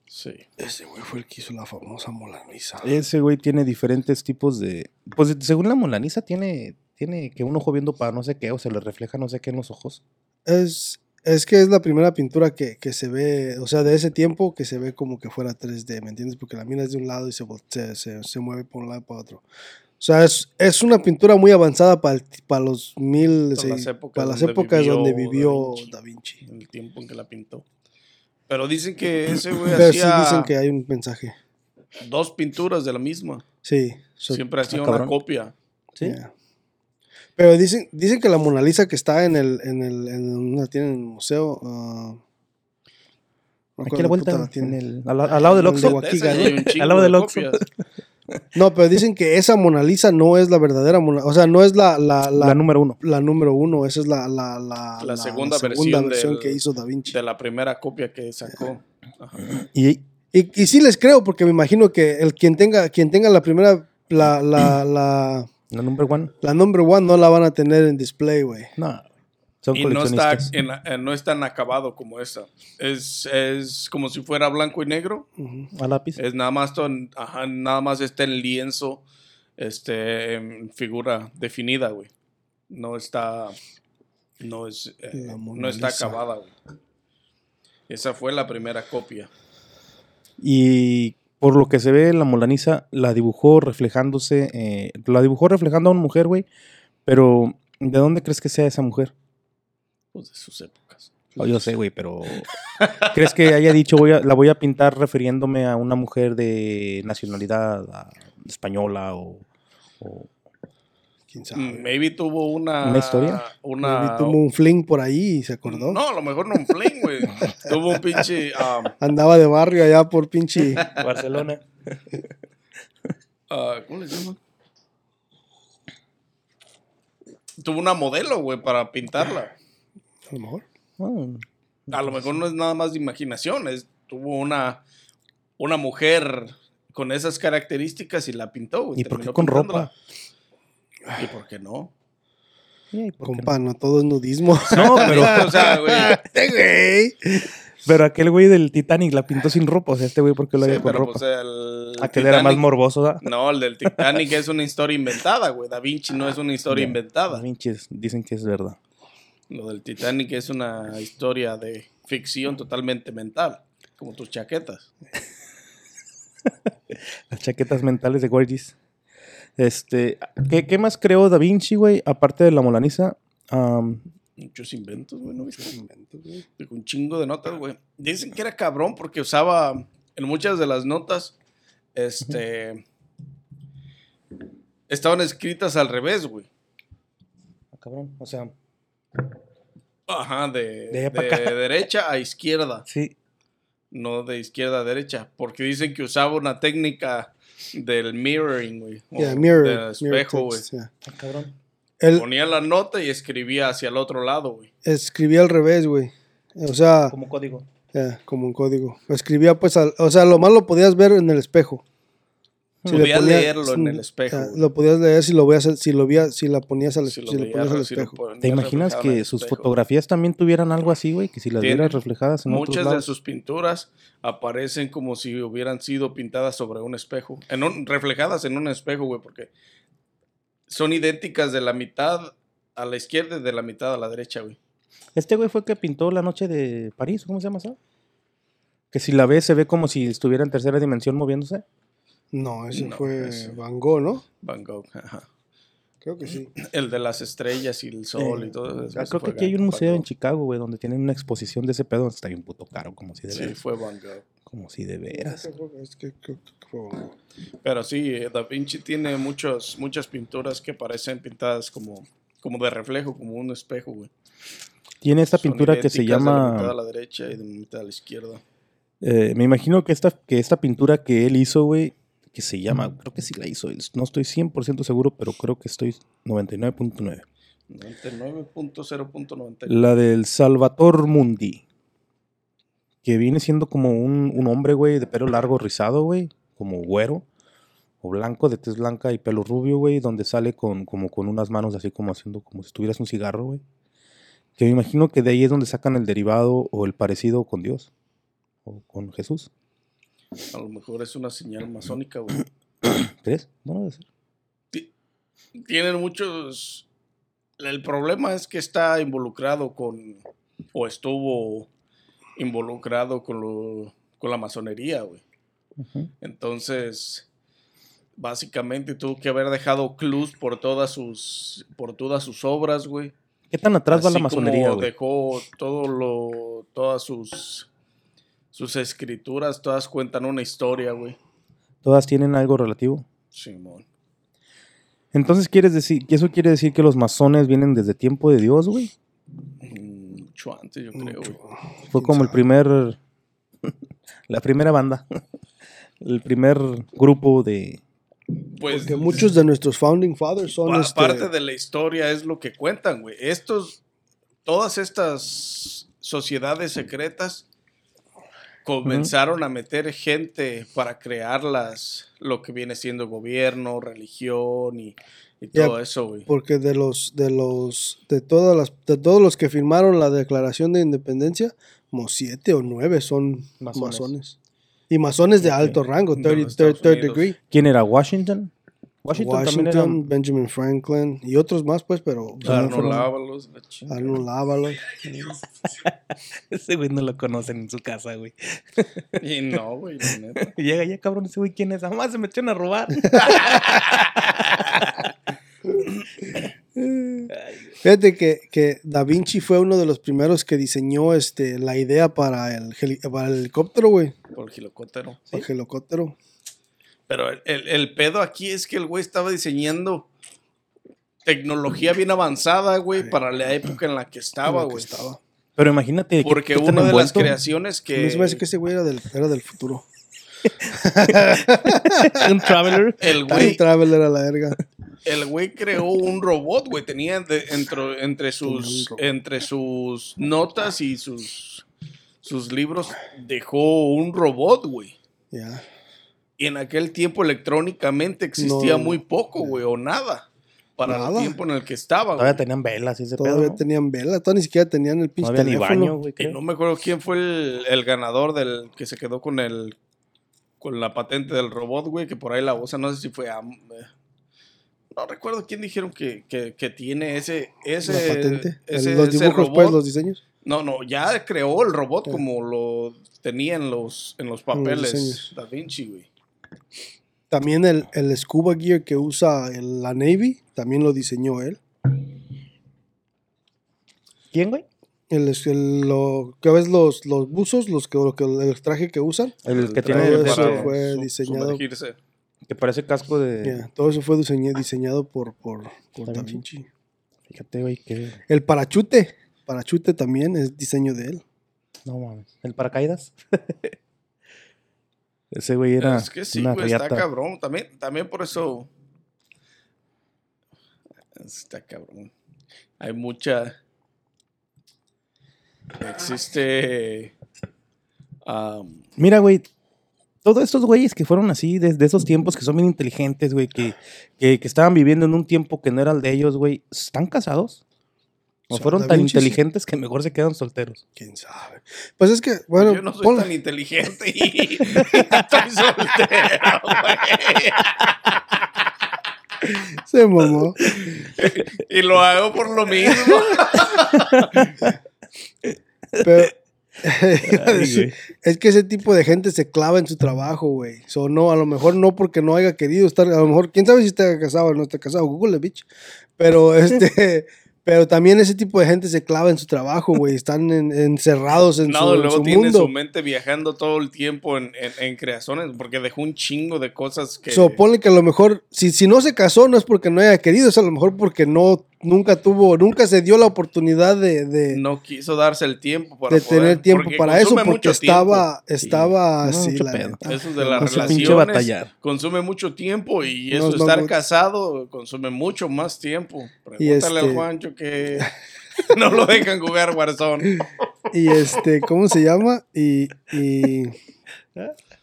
Sí. Ese güey fue el que hizo la famosa Mona Lisa. Ese güey tiene diferentes tipos de. Pues según la Mona Lisa, tiene, tiene que un ojo viendo para no sé qué, o se le refleja no sé qué en los ojos. Es, es que es la primera pintura que, que se ve, o sea, de ese tiempo que se ve como que fuera 3D, ¿me entiendes? Porque la miras de un lado y se, se, se, se mueve por un lado y para otro. O sea, es, es una pintura muy avanzada para, el- para los mil, Para las épocas para las donde épocas vivió donde Da vivió Vinci. Da Vinci. En el tiempo en que la pintó. Pero dicen que ese güey Pero sí hacía dicen que hay un mensaje. dos pinturas de la misma. Sí. so- Siempre hacía ah, una copia. Sí. yeah. Pero dicen, dicen que la Mona Lisa que está en el, en el, en una tiene en el museo. ah, no Aquí a la vuelta, la en tiene. el, al, al lado del El de Oxxo. Al lado de del Oxxo. No, pero dicen que esa Mona Lisa no es la verdadera Mona O sea, no es la, la, la, La número uno. la número uno. Esa es la, la, la, La segunda versión del- que hizo Da Vinci. De la primera copia que sacó. Y, y sí les creo, porque me imagino que el quien tenga, quien tenga la primera, la, la, la, la number one, la number one no la van a tener en display, güey. no. Son Y no está, en, eh, no es tan acabado como esa. Es, es como si fuera blanco y negro. Ujú. A lápiz. Es nada más, ton- ajá, nada más está en lienzo, este, en figura definida, güey. No está, no es, eh, no está acabada, güey. Esa fue la primera copia. Y por lo que se ve, la Molaniza la dibujó reflejándose, eh, la dibujó reflejando a una mujer, güey. Pero, ¿de dónde crees que sea esa mujer? Pues de sus épocas. Oh, yo sé, güey, pero ¿crees que haya dicho voy a, la voy a pintar refiriéndome a una mujer de nacionalidad española o, o- ¿Quién sabe? Mm, Maybe tuvo una... ¿Una historia? Una... Maybe tuvo un fling por ahí y se acordó. No, a lo mejor no un fling, güey. tuvo un pinche... um, Andaba de barrio allá por pinche. Barcelona? ah, ¿Cómo le llaman? Tuvo una modelo, güey, para pintarla. A lo mejor. Oh, A lo mejor no es nada más de imaginación, es, tuvo una, una mujer con esas características y la pintó. güey, ¿Y por qué con pintándola. ropa? ¿Y por qué no? Sí, ¿por qué no? Compa, no todo es nudismo. No, pero, o sea, güey. Pero aquel güey del Titanic la pintó sin ropa. O sea, este güey, ¿por qué lo Sí, haría con pero ropa? pues el aquel era más morboso, ¿da? No, el del Titanic es una historia inventada, güey. Da Vinci no es una historia Ya. inventada. Pinches, dicen que es verdad. Lo del Titanic es una historia de ficción totalmente mental, como tus chaquetas. Las chaquetas mentales de Gorgis. Este, ¿qué, qué más creó Da Vinci, güey? Aparte de la Molaniza. Muchos inventos, güey, ¿no viste? Dijo, Un chingo de notas, güey. Dicen que era cabrón porque usaba en muchas de las notas, este, estaban escritas al revés, güey. ah, cabrón, o sea, Ajá, de, De derecha a izquierda, sí. no de izquierda a derecha, porque dicen que usaba una técnica del mirroring, güey. o Yeah, mirror, Del espejo, güey. yeah. Ah, cabrón. Él Ponía la nota y escribía hacia el otro lado, güey. escribía al revés, güey. O sea, Como código. yeah, como un código. Escribía pues, al- o sea, lo más lo podías ver en el espejo. Si le Podía ponía- leerlo en el espejo. Ah, lo podías leer si lo veías, si lo veía, si la ponías al, Si si lo le veías, ponías al si lo espejo. ponías ¿Te imaginas que sus espejo. fotografías también tuvieran algo así, güey? Que si las vieras reflejadas en otros Muchas de lados. sus pinturas aparecen como si hubieran sido pintadas sobre un espejo. En un- reflejadas en un espejo, güey, porque son idénticas de la mitad a la izquierda y de la mitad a la derecha, güey. Este güey fue el que pintó la noche de París, ¿cómo se llama eso? Que si la ves se ve como si estuviera en tercera dimensión moviéndose. No, ese No, fue ese- Van Gogh, ¿no? Van Gogh, ajá. Creo que sí. El de las estrellas y el sol Eh, y todo eso. Ah, creo que aquí hay un museo en. Chicago, güey, donde tienen una exposición de ese pedo. Está bien puto caro, como si de Sí, veras. fue Van Gogh. Como si de veras. Es que- creo que fue Van Gogh. Pero sí, eh, Da Vinci tiene muchos, muchas pinturas que parecen pintadas como, como de reflejo, como un espejo, güey. Tiene esta Son pintura que se idénticas De la mitad a llama... la derecha y de la mitad a la izquierda. eh, me imagino que esta, que esta pintura que él hizo, güey, que se llama... Creo que sí la hizo él. No estoy 100% seguro, pero creo que estoy 99.9. 99.0.99. La del Salvator Mundi. Que viene siendo como un, un hombre, güey, de pelo largo rizado, güey. Como güero. O blanco, de tez blanca y pelo rubio, güey. Donde sale con, como con unas manos así como haciendo como si tuvieras un cigarro, güey. Que me imagino que de ahí es donde sacan el derivado o el parecido con Dios. O con Jesús. A lo mejor es una señal masónica, güey. ¿Crees? No, debe ser. Tienen muchos. El problema es que está involucrado con. O estuvo involucrado con, lo, con la masonería, güey. Entonces, básicamente tuvo que haber dejado clues por todas sus, por todas sus obras, güey. ¿Qué tan atrás va la como masonería, güey? dejó todo lo, todas sus, sus escrituras, todas cuentan una historia, güey. Todas tienen algo relativo. Simón. Entonces, ¿quieres decir, que eso quiere decir que los masones vienen desde tiempo de Dios, güey? Mucho antes, yo creo, güey. Fue ¿Quién como el primer. la primera banda. el primer grupo de. Pues Porque muchos de nuestros founding fathers son pa- este, parte de la historia es lo que cuentan, güey. Estos, todas estas sociedades secretas comenzaron a meter gente para crearlas, lo que viene siendo gobierno, religión y, y todo eso, güey. porque de los de los de todas las de todos los que firmaron la Declaración de Independencia, como siete o nueve son Masones. masones. Y masones de alto rango, De 30, los Estados third Unidos. degree. ¿Quién era? ¿Washington? Washington, Washington, también era. Benjamin Franklin y otros más, pues, pero Arnold fueron- Ábalos, la chingada. Arnold Ábalos. Ese güey no lo conocen en su casa, güey. Y no, güey, la neta. Llega ya, cabrón, ese güey, ¿quién es? Jamás se metieron a robar. Fíjate que, que Da Vinci fue uno de los primeros que diseñó este, la idea para el, heli- para el helicóptero, güey. Por el gilocóptero. Para el helicóptero. Pero el, el- el pedo aquí es que el güey estaba diseñando tecnología bien avanzada, güey, para la época en la que estaba, que güey. estaba. Pero imagínate. que Porque tan una de las creaciones A mí se me hace que que ese güey era del, era del futuro. Un traveler. el güey, Traveler a la verga. el güey creó un robot, güey. Tenía de- entro- entre, sus, entre sus notas y sus, sus libros, dejó un robot, güey. Ya. Y en aquel tiempo electrónicamente existía No. muy poco, güey, o nada. Para Nada. el tiempo en el que estaba, güey. Todavía tenían velas ese pedo. Todavía ¿no? tenían vela, todavía ni siquiera tenían el pinche teléfono. baño, güey. Y no me acuerdo quién fue el, el ganador del que se quedó con el con la patente del robot, güey, que por ahí la usa, no sé si fue Am- eh, no recuerdo quién dijeron que, que, que tiene ese ese la patente. El- ese- los ese dibujos, robot. pues, los diseños. No, no, ya creó el robot como lo tenía en los en los papeles. Da Vinci, güey. También el, el scuba gear que usa el- la Navy, también lo diseñó él. ¿Quién, güey? El, el- lo, ¿Qué ves los, los buzos? Los que, lo que, el traje que usan. El que tiene todo eso para fue su- diseñado. sumergirse. que parece casco de. Yeah, todo eso fue diseña- diseñado por, por, por Da. Vinci. Fíjate, güey, que. El parachute. Parachute también es diseño de él. No mames. ¿El paracaídas? Ese güey era es que sí, una güey, está cabrón. También, también por eso. Está cabrón. Hay mucha. Existe. Mira, güey. Todos estos güeyes que fueron así desde esos tiempos que son bien inteligentes, güey, que, que, que estaban viviendo en un tiempo que no era el de ellos, güey, ¿están casados? ¿O O sea, fueron tan Vinci inteligentes que mejor se quedan solteros? ¿Quién sabe? Pues es que, bueno, yo no soy ponle- tan inteligente y estoy soltero, güey. se mamó. Y lo hago por lo mismo. Pero Ay, es que ese tipo de gente se clava en su trabajo, güey. So, no, a lo mejor no porque no haya querido estar, a lo mejor, quién sabe si está casado o no está casado, Google, bitch. Pero este, pero también ese tipo de gente se clava en su trabajo, güey. Están en- encerrados en No, su, en luego su tiene mundo. su mente viajando todo el tiempo en, en, en creaciones, porque dejó un chingo de cosas que So, ponle que a lo mejor, si, si no se casó, no es porque no haya querido, es a lo mejor porque no, nunca tuvo, nunca se dio la oportunidad de, de, no quiso darse el tiempo para de poder, tener tiempo para eso, porque tiempo. estaba, estaba No, así, mucho la neta. Eso de las pinche relaciones batallar. consume mucho tiempo y No, eso no, estar no. casado consume mucho más tiempo. Pregúntale este- al Juancho que no lo dejan jugar Warzone. Y este, ¿cómo se llama? Y, y,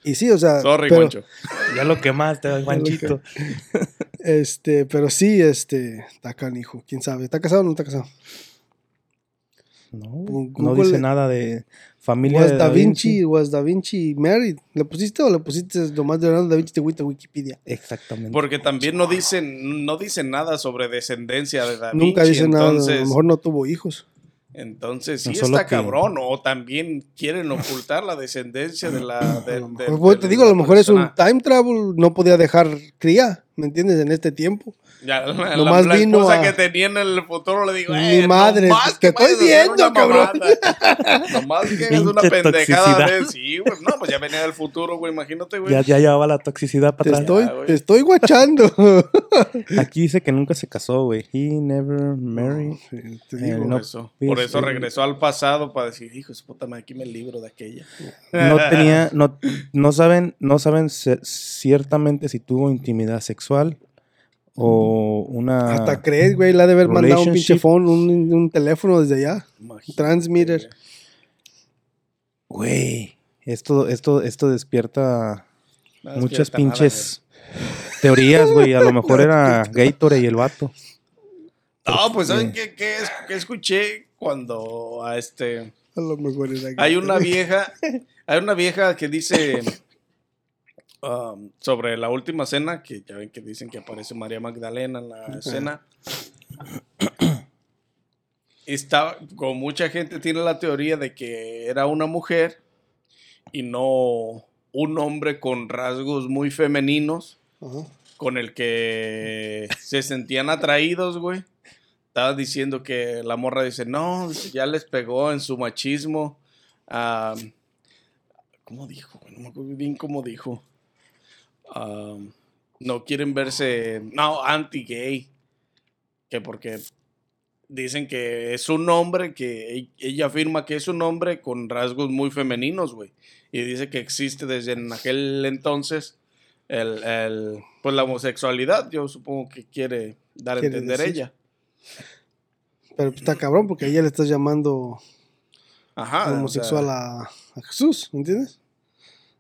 y sí, o sea, Sorry, pero, Juancho. Ya lo quemaste, Juanchito. este, pero sí, este, está canijo, quién sabe, ¿está casado o no está casado? No, Google- no dice nada de familia Was de Da Vinci, was Da Vinci married? ¿Le pusiste o le pusiste nomás de Leonardo Da Vinci de Wiki- Wikipedia? Exactamente. Porque también no dicen, no dicen nada sobre descendencia de Da Nunca Vinci, dice nada, a entonces, lo mejor no tuvo hijos. Entonces sí No, está que- cabrón, o también quieren ocultar la descendencia de la... De, de- pues, de te digo, a lo mejor es un time travel, no podía dejar cría, ¿me entiendes? En este tiempo. Ya, la, la- Nomás la vino esposa a- que tenía en el futuro le digo, Mi eh, madre, nomás te que estoy viendo, cabrón. Nomás que hagas una pendejada toxicidad. de sí, güey. No, pues ya venía del futuro, güey, imagínate, güey. ya, ya llevaba la toxicidad Te para atrás. estoy, güey. te estoy guachando. Aquí dice que nunca se casó, güey. He never married. Sí, te Eh, digo. Por no, eso, pues, por eso eh, regresó al pasado para decir, hijo su puta madre, aquí me libro de aquella. No tenía, no, no saben, no saben ciertamente si tuvo intimidad sexual o una. Hasta crees, güey, la ha de haber mandado un pinche phone, un, un teléfono desde allá. Imagínate, Transmitter. Güey, esto, esto, esto despierta. No muchas despierta nada, pinches teorías, güey. A lo mejor era Gatorade y el vato. No, pues ¿saben qué, qué es- qué escuché cuando a este... A lo mejor era Hay una Gatorade. vieja, hay una vieja que dice um, sobre la última cena, que ya ven que dicen que aparece María Magdalena en la escena. Está, como mucha gente tiene la teoría de que era una mujer y no un hombre con rasgos muy femeninos con el que se sentían atraídos, güey. Estaba diciendo que la morra dice, no, ya les pegó en su machismo. Am, ¿Cómo dijo? No me acuerdo bien cómo dijo. Am, no quieren verse, no, anti-gay. Que porque dicen que es un hombre, que e- ella afirma que es un hombre con rasgos muy femeninos, güey. Y dice que existe desde en aquel entonces el, el- pues la homosexualidad, yo supongo que quiere dar a entender decir. ella. Pero pues, está cabrón porque ella le estás llamando Ajá. o homosexual sea, a, a Jesús, ¿me entiendes?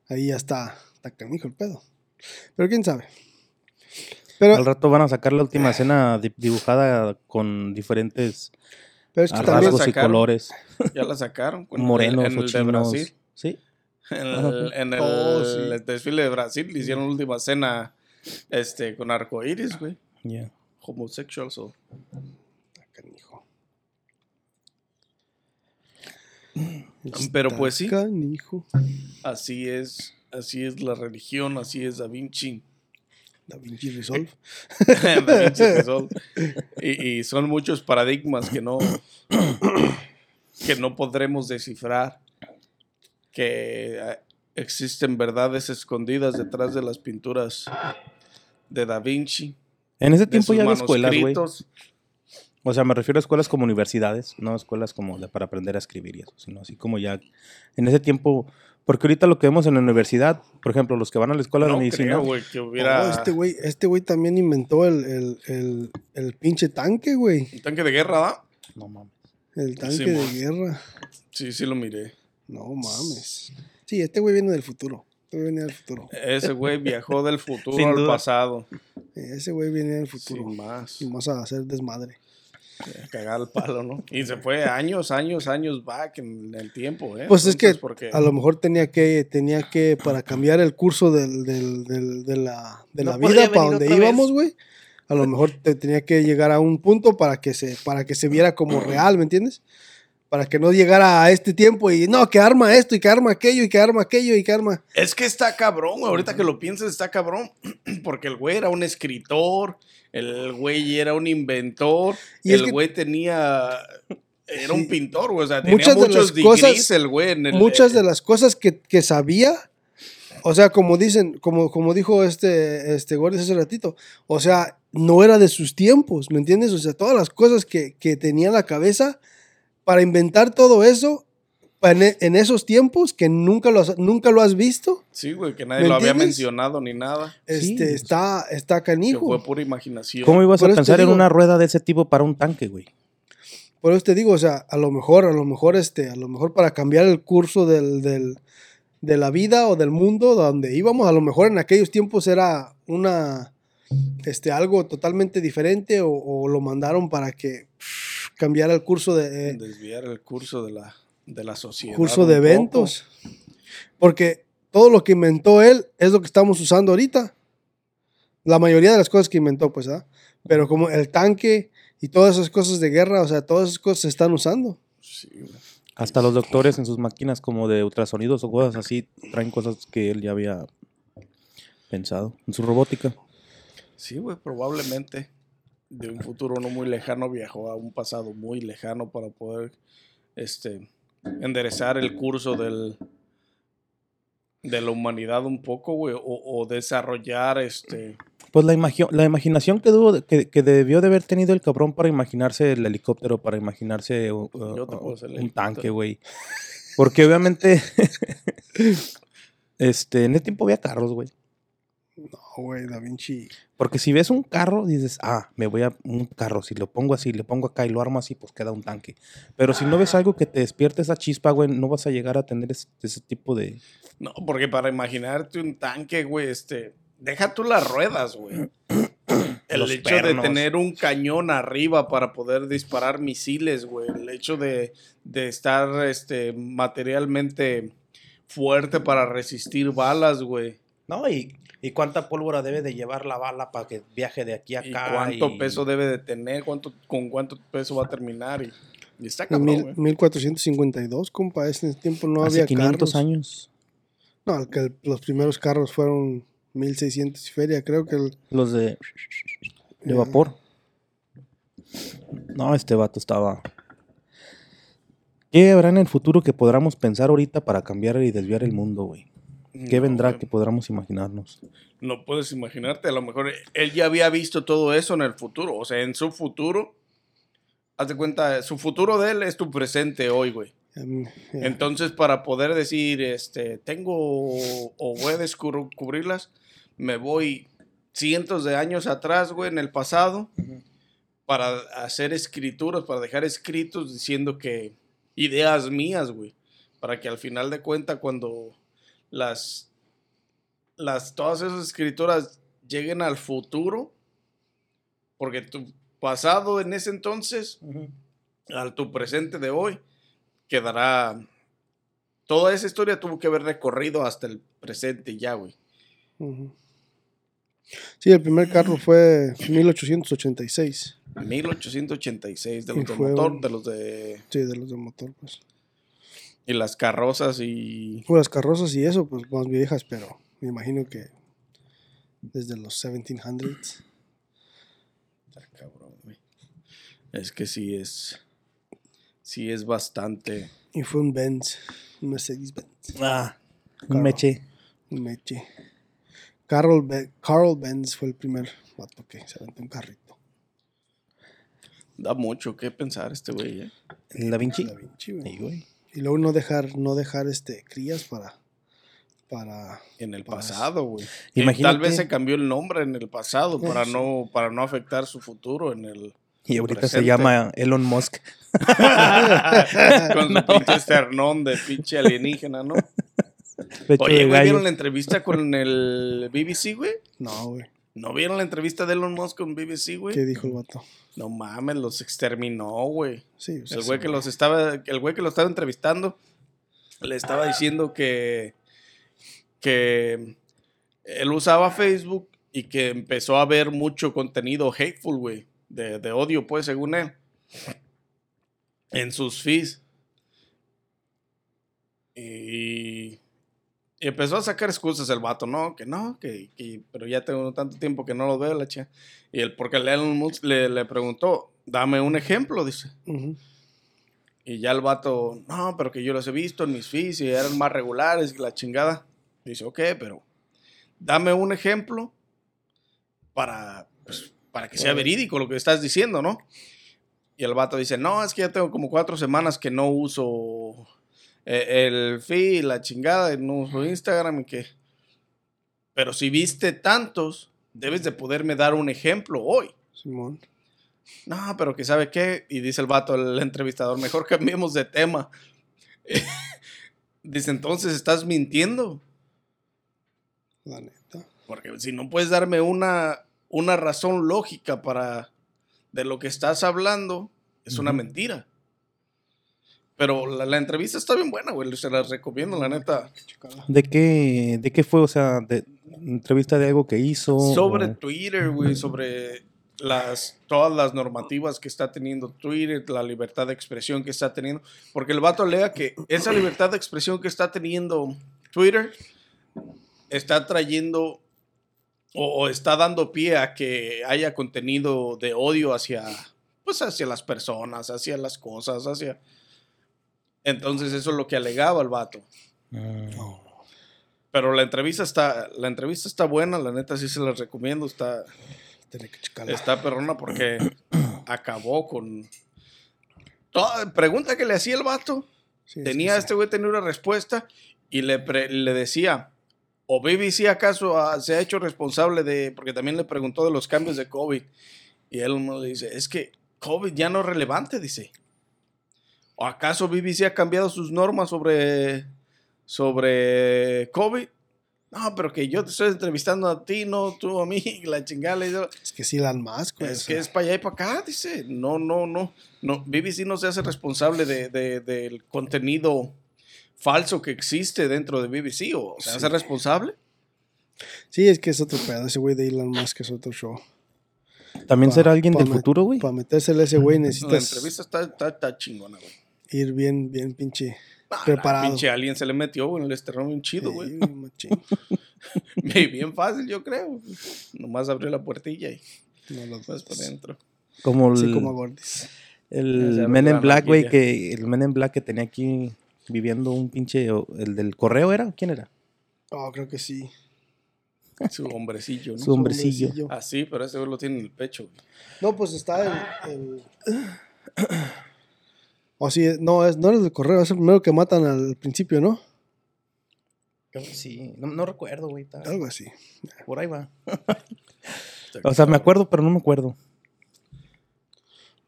Ahí ya está, está canijo el pedo. Pero quién sabe. Pero, Al rato van a sacar la última escena di- dibujada con diferentes pero es que también, rasgos y sacaron. colores. ya la sacaron. con el- Morenos en o el de chinos. Brasil. Sí. En el, en el Oh, sí. desfile de Brasil le hicieron la última cena este, con arcoíris, güey. ya. Homosexual, so. canijo. Pero pues sí. Canijo. Así es. Así es la religión, así es Da Vinci. Da Vinci Resolve. Da Vinci Resolve. Y, y son muchos paradigmas que no, que no podremos descifrar, que eh, existen verdades escondidas detrás de las pinturas de Da Vinci. En ese tiempo ya había escuelas, güey. O sea, me refiero a escuelas como universidades, no escuelas como de- para aprender a escribir y eso, sino así como ya en ese tiempo, porque ahorita lo que vemos en la universidad, por ejemplo, los que van a la escuela de No medicina, creo, güey, que hubiera Oh, este güey este güey también inventó el, el, el, el pinche tanque, güey. un tanque de guerra, ¿va? no mames. El tanque Sí, de guerra. Sí, sí lo miré. No mames. Sí, este güey viene del futuro. Este güey viene del futuro. Ese güey viajó del futuro Sin al duda. pasado. Ese güey viene del futuro. Sin más. Y más a hacer desmadre. Cagar el palo, ¿no? Y se fue años, años, años back en el tiempo, ¿eh? Pues es que Entonces, porque a lo mejor tenía que, tenía que, para cambiar el curso del, del- del- de la, de No la vida para donde íbamos, güey. A lo mejor te tenía que llegar a un punto para que se, para que se viera como real, ¿me entiendes? Para que no llegara a este tiempo y no, que arma esto y que arma aquello y que arma aquello y que arma. Es que está cabrón, güey. Ahorita que lo piensas, está cabrón. Porque el güey era un escritor, el güey era un inventor, Y el que- güey tenía. Era un pintor, güey. O sea, tenía Muchas de muchos las degrees cosas- el güey en el. Muchas de las cosas que, que sabía, o sea, como dicen, como, como dijo este, este Gordy hace ratito, o sea, no era de sus tiempos, ¿me entiendes? O sea, todas las cosas que, que tenía en la cabeza para inventar todo eso en, en esos tiempos que nunca lo, has- nunca lo has visto, Sí, güey, que nadie ¿Me lo había mencionado ni nada. este, Sí. está, está Que canijo. fue pura imaginación. ¿Cómo ibas Por a pensar en una rueda de ese tipo para un tanque, güey? Por eso te digo, o sea, a lo mejor, a lo mejor, este, a lo mejor para cambiar el curso del, del- de la vida o del mundo donde íbamos, a lo mejor en aquellos tiempos era una, este, algo totalmente diferente o, o lo mandaron para que pff, cambiara el curso de, eh, Desviar el curso de la, de la sociedad. curso de poco. eventos. Porque todo lo que inventó él es lo que estamos usando ahorita. La mayoría de las cosas que inventó, pues, ¿ah? Pero como el tanque y todas esas cosas de guerra, o sea, todas esas cosas se están usando. Sí. Hasta los doctores en sus máquinas como de ultrasonidos o cosas así traen cosas que él ya había pensado en su robótica. Sí, güey, probablemente de un futuro no muy lejano viajó a un pasado muy lejano para poder este enderezar el curso del de la humanidad un poco, güey, o, o desarrollar este Pues la, imagi- la imaginación que, tuvo, que, que debió de haber tenido el cabrón para imaginarse el helicóptero, para imaginarse uh, uh, un tanque, güey. Porque obviamente, este, en ese tiempo había carros, güey. No, güey, Da Vinci. Porque si ves un carro, dices, ah, me voy a un carro. Si lo pongo así, le pongo acá y lo armo así, pues queda un tanque. Pero si no ves algo que te despierte esa chispa, güey, no vas a llegar a tener ese, ese tipo de... no, porque para imaginarte un tanque, güey, este deja tú las ruedas, güey. El Los hecho de tener un cañón arriba para poder disparar misiles, güey. El hecho de, de estar este, materialmente fuerte para resistir balas, güey. No, y, y cuánta pólvora debe de llevar la bala para que viaje de aquí a Y acá. cuánto y- peso debe de tener, cuánto, con cuánto peso va a terminar. Y, y está cabrón, mil- güey. 1452, compa. En ese tiempo no Hace había 500 carros. años. No, el que el- los primeros carros fueron 1600 y feria. Creo que el, Los de, de vapor. No, este vato estaba... ¿Qué habrá en el futuro que podamos pensar ahorita para cambiar y desviar el mundo, güey? ¿Qué No, vendrá que podamos imaginarnos? No puedes imaginarte, a lo mejor él ya había visto todo eso en el futuro. O sea, en su futuro, haz de cuenta, su futuro de él es tu presente hoy, güey. em, ya. Entonces, para poder decir, este, tengo o voy a descubrirlas, me voy cientos de años atrás, güey, en el pasado, para hacer escrituras, para dejar escritos diciendo que ideas mías, güey, para que al final de cuenta cuando las, las, todas esas escrituras lleguen al futuro, porque tu pasado en ese entonces, al tu presente de hoy, quedará, toda esa historia tuvo que haber recorrido hasta el presente ya, güey. Sí, el primer carro fue 1886. 1886, de los de motor, un- de los de... Sí, de los de motor, pues. Y las carrozas y... Pues las carrozas y eso, pues más viejas, pero me imagino que desde los 1700s. Está cabrón, güey. Es que sí es... Sí es bastante... Y fue un Benz, un Mercedes Benz, Ah, un meche. un Meche. Carl, Be- Carl Benz fue el primer vato que se aventó un carrito. Da mucho que pensar este güey, ¿eh? El Da Vinci. Da Vinci, güey. Y luego no dejar, no dejar este crías para, para En el pasado, güey. Eh, Tal vez se cambió el nombre en el pasado Eh, para sí. no, para no afectar su futuro en el... Y ahorita se llama Elon Musk. Con su pinche esternón de pinche alienígena, ¿no? Pecho Oye, güey. ¿vieron la entrevista con el BBC, güey? No, güey. ¿No vieron la entrevista de Elon Musk con BBC, güey? ¿Qué dijo el vato? No mames, los exterminó, güey. Sí, pues, El güey que los estaba, el güey que lo estaba entrevistando le estaba diciendo que que él usaba Facebook y que empezó a ver mucho contenido hateful, güey, de, de odio, pues, según él, en sus feeds. Y, y empezó a sacar excusas el vato, ¿no? Que no, que, que- pero ya tengo tanto tiempo que no lo veo, la chica. Y él, porque Elon Musk le, le preguntó, dame un ejemplo, dice. Ujú. Y ya el vato, no, pero que yo los he visto en mis feeds y eran más regulares la chingada. Dice, ok, pero dame un ejemplo para, pues, para que sea verídico lo que estás diciendo, ¿no? Y el vato dice, no, es que ya tengo como cuatro semanas que no uso eh, el feed, la chingada, no uso Instagram y que... Pero si viste tantos, debes de poderme dar un ejemplo hoy. Simón. No, pero que sabe qué. Y dice el vato, el entrevistador, mejor cambiemos de tema. dice, entonces estás mintiendo. La neta. Porque si no puedes darme una, una razón lógica para de lo que estás hablando, es una mentira. Pero la, la entrevista está bien buena, güey. Se la recomiendo, la neta. Chicala. ¿De qué, ¿De qué fue? O sea, de entrevista de algo que hizo. Sobre o- Twitter, güey, sobre las, todas las normativas que está teniendo Twitter, la libertad de expresión que está teniendo. Porque el vato alega que esa libertad de expresión que está teniendo Twitter está trayendo o, o está dando pie a que haya contenido de odio hacia, pues, hacia las personas, hacia las cosas, hacia... Entonces eso es lo que alegaba el vato. Mm. Pero la entrevista está, la entrevista está buena, la neta sí se la recomiendo, está, que está perrona porque acabó con toda pregunta que le hacía el vato. Sí, es Tenía que este güey tenía una respuesta y le, pre- le decía, o BBC acaso ha- se ha hecho responsable de, porque también le preguntó de los cambios de COVID. Y él uno le dice, es que COVID ya no es relevante, dice. ¿O acaso BBC ha cambiado sus normas sobre, sobre COVID? No, pero que yo te estoy entrevistando a ti, no tú a mí, la chingada. Es que sí, Elon Musk, güey. es que es para allá y para acá, dice. No, no, no. no BBC no se hace responsable de, de- del contenido falso que existe dentro de BBC. ¿O se Sí. hace responsable? Sí, es que es otro pedo. Ese güey de Elon Musk es otro show. ¿También Pa- será alguien del futuro, güey? Para metérsele a ese güey La necesitas entrevista está, está, está chingona, güey. Ir bien, bien pinche Ah, preparado. Pinche alien se le metió, güey, en el esternón bien chido, Sí, güey. machín. bien fácil, yo creo. Nomás abrió la puertilla y No lo vas para adentro. Como el, Así como a Gordis. el Men in la Black, güey, que el Men in Black que tenía aquí viviendo un pinche, o- el del correo era, ¿quién era? Oh, creo que sí. Su hombrecillo, ¿no? Su hombrecillo. Así, pero ese lo tiene en el pecho, güey. No, pues está el. el- O sí, no, es, no es el correo, es el primero que matan al principio, ¿no? Sí, no, no recuerdo, güey. Algo así. Por ahí va. O sea, me acuerdo, pero no me acuerdo.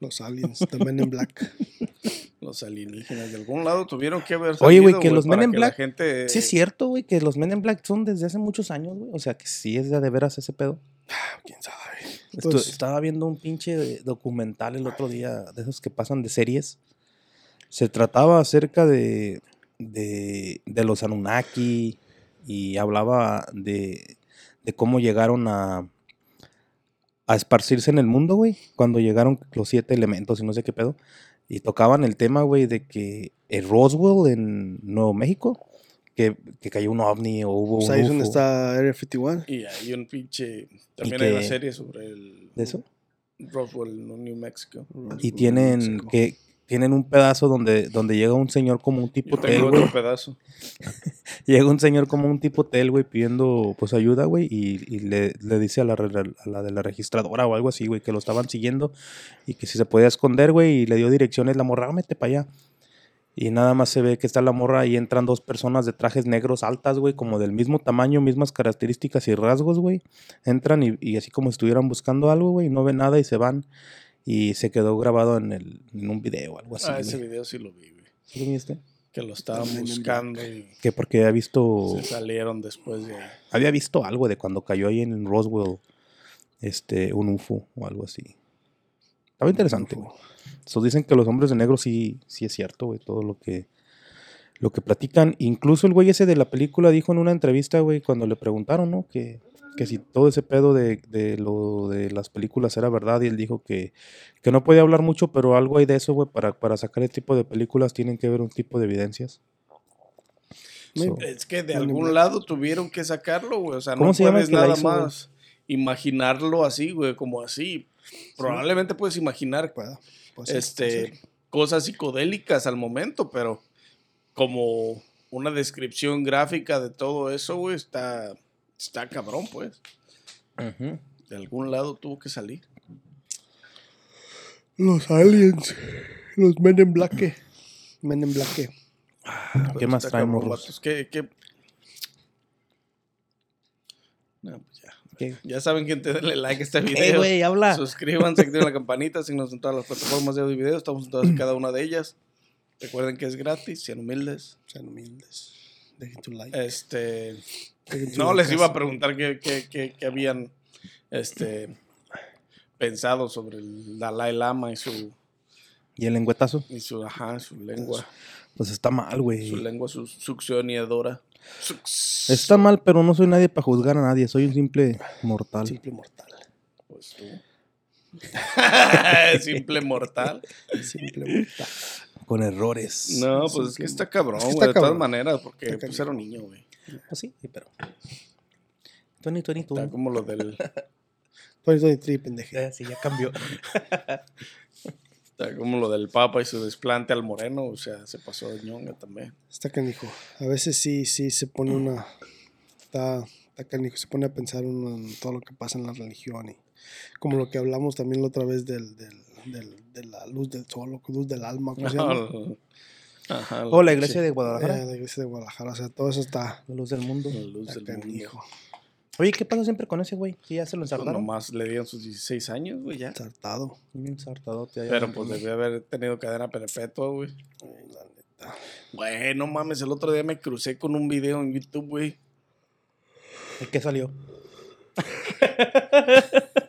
Los aliens, The Men in Black. Los alienígenas de algún lado tuvieron que haber Oye, güey, salido, que los Men in Black- gente... Sí, es cierto, güey, que los Men in Black son desde hace muchos años, güey. O sea, que sí es de, de veras ese pedo. ¿Quién sabe? Esto- Pues- estaba viendo un pinche documental el otro día, de esos que pasan de series. Se trataba acerca de, de, de los Anunnaki y hablaba de, de cómo llegaron a, a esparcirse en el mundo, güey. Cuando llegaron los siete elementos y no sé qué pedo. Y tocaban el tema, güey, de que en Roswell, en Nuevo México, que, que cayó un ovni o hubo sea, un ahí es donde está Area 51. Y hay un pinche. También ¿Y hay una serie sobre el. ¿De eso? Roswell, New Mexico. Y tienen que tienen un pedazo donde, donde llega un señor como un tipo Yo hotel, tengo güey. otro pedazo. Llega un señor como un tipo hotel, güey, pidiendo pues ayuda, güey, y, y le, le dice a la, a la de la registradora o algo así, güey, que lo estaban siguiendo y que si se podía esconder, güey, y le dio direcciones, la morra, "Ah, mete para allá. Y nada más se ve que está la morra y entran dos personas de trajes negros altas, güey, como del mismo tamaño, mismas características y rasgos, güey. Entran y, y así como estuvieran buscando algo, güey, no ven nada y se van. Y se quedó grabado en, el, en un video o algo así, ah, güey. ese video sí lo vi, güey. ¿Sí lo viste? Que lo estaban buscando y Que porque había visto... se salieron después de había visto algo de cuando cayó ahí en Roswell, este, un UFO o algo así. Estaba interesante, güey. So, dicen que los hombres de negro sí, sí es cierto, güey, todo lo que, lo que platican. Incluso el güey ese de la película dijo en una entrevista, güey, cuando le preguntaron, ¿no? Que, que si todo ese pedo de, de lo de las películas era verdad y él dijo que, que no podía hablar mucho, pero algo hay de eso, güey, para, para sacar el tipo de películas tienen que ver un tipo de evidencias. So, Es que de algún lado tuvieron que sacarlo, güey. O sea, ¿Cómo no se llama puedes nada hizo, más imaginarlo así, güey, como así. Probablemente puedes imaginar. Pues sí, este, cosas psicodélicas al momento, pero como una descripción gráfica de todo eso, güey, está, está cabrón, pues. De algún lado tuvo que salir. Los aliens. Los Men in Black. Men Black. ¿Qué Pero más traemos, cabrón, Ros? vatos. ¿Qué, qué? No, pues ya. ¿Qué? Ya saben, gente, denle like a este ¡Eh, video. güey, habla! Suscríbanse, activen la campanita, síguenos en todas las plataformas de audio y video. Estamos en todas y cada una de ellas. Recuerden que es gratis, sean humildes. Sean humildes. Dejen tu like. Este, tu no les iba a preguntar qué, qué- qué- qué habían este, pensado sobre el Dalai Lama y su, ¿Y el lengüetazo? y su, ajá, su lengua, Pues está mal, güey. su lengua su, succionadora. Suc- Está mal, pero no soy nadie para juzgar a nadie. Soy un simple mortal. Simple mortal. Pues tú. Simple mortal. Simple mortal. Con errores. No, pues es que está cabrón, Es que güey, de todas maneras, porque pues era un niño, güey. Pues sí, sí, pero. Tony, Tony, tú. Está como lo del, Tony Tony Tri, pendeje. Eh, sí, ya cambió. está como lo del Papa y su desplante al moreno, o sea, se pasó de ñonga también. Está canijo. A veces sí, sí se pone una. Está, está canijo. Se pone a pensar uno en todo lo que pasa en la religión. Y como lo que hablamos también la otra vez del, del, del- de la luz del sol, o luz del alma. ¿cómo se llama? Ajá, O la iglesia de Eh, Guadalajara. la iglesia de Guadalajara. O sea, todo eso está. La luz del mundo. La luz del mundo. canijo. Oye, ¿qué pasa siempre con ese güey? ¿Que ya se lo Pues ensartaron? nomás le dieron sus 16 años, güey, ya. Ensartado. Ahí. Pero pues debió haber tenido cadena perpetua, güey. Ay, la neta. Güey, no mames, el otro día me crucé con un video en YouTube, güey. ¿Y qué salió?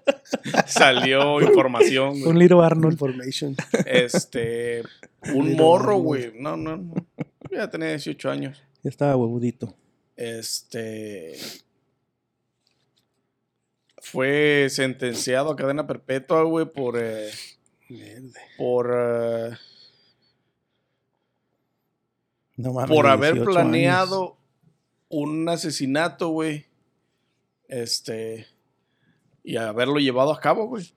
Salió información, Un. Little Arnold. Information. Este, un morro, güey. No, no, no. Ya tenía 18 años. Ya estaba huevudito. Este. Fue sentenciado a cadena perpetua, güey, por. eh, por. eh, No mames. por haber 18 planeado años. un asesinato, güey. Este. Y haberlo llevado a cabo, güey.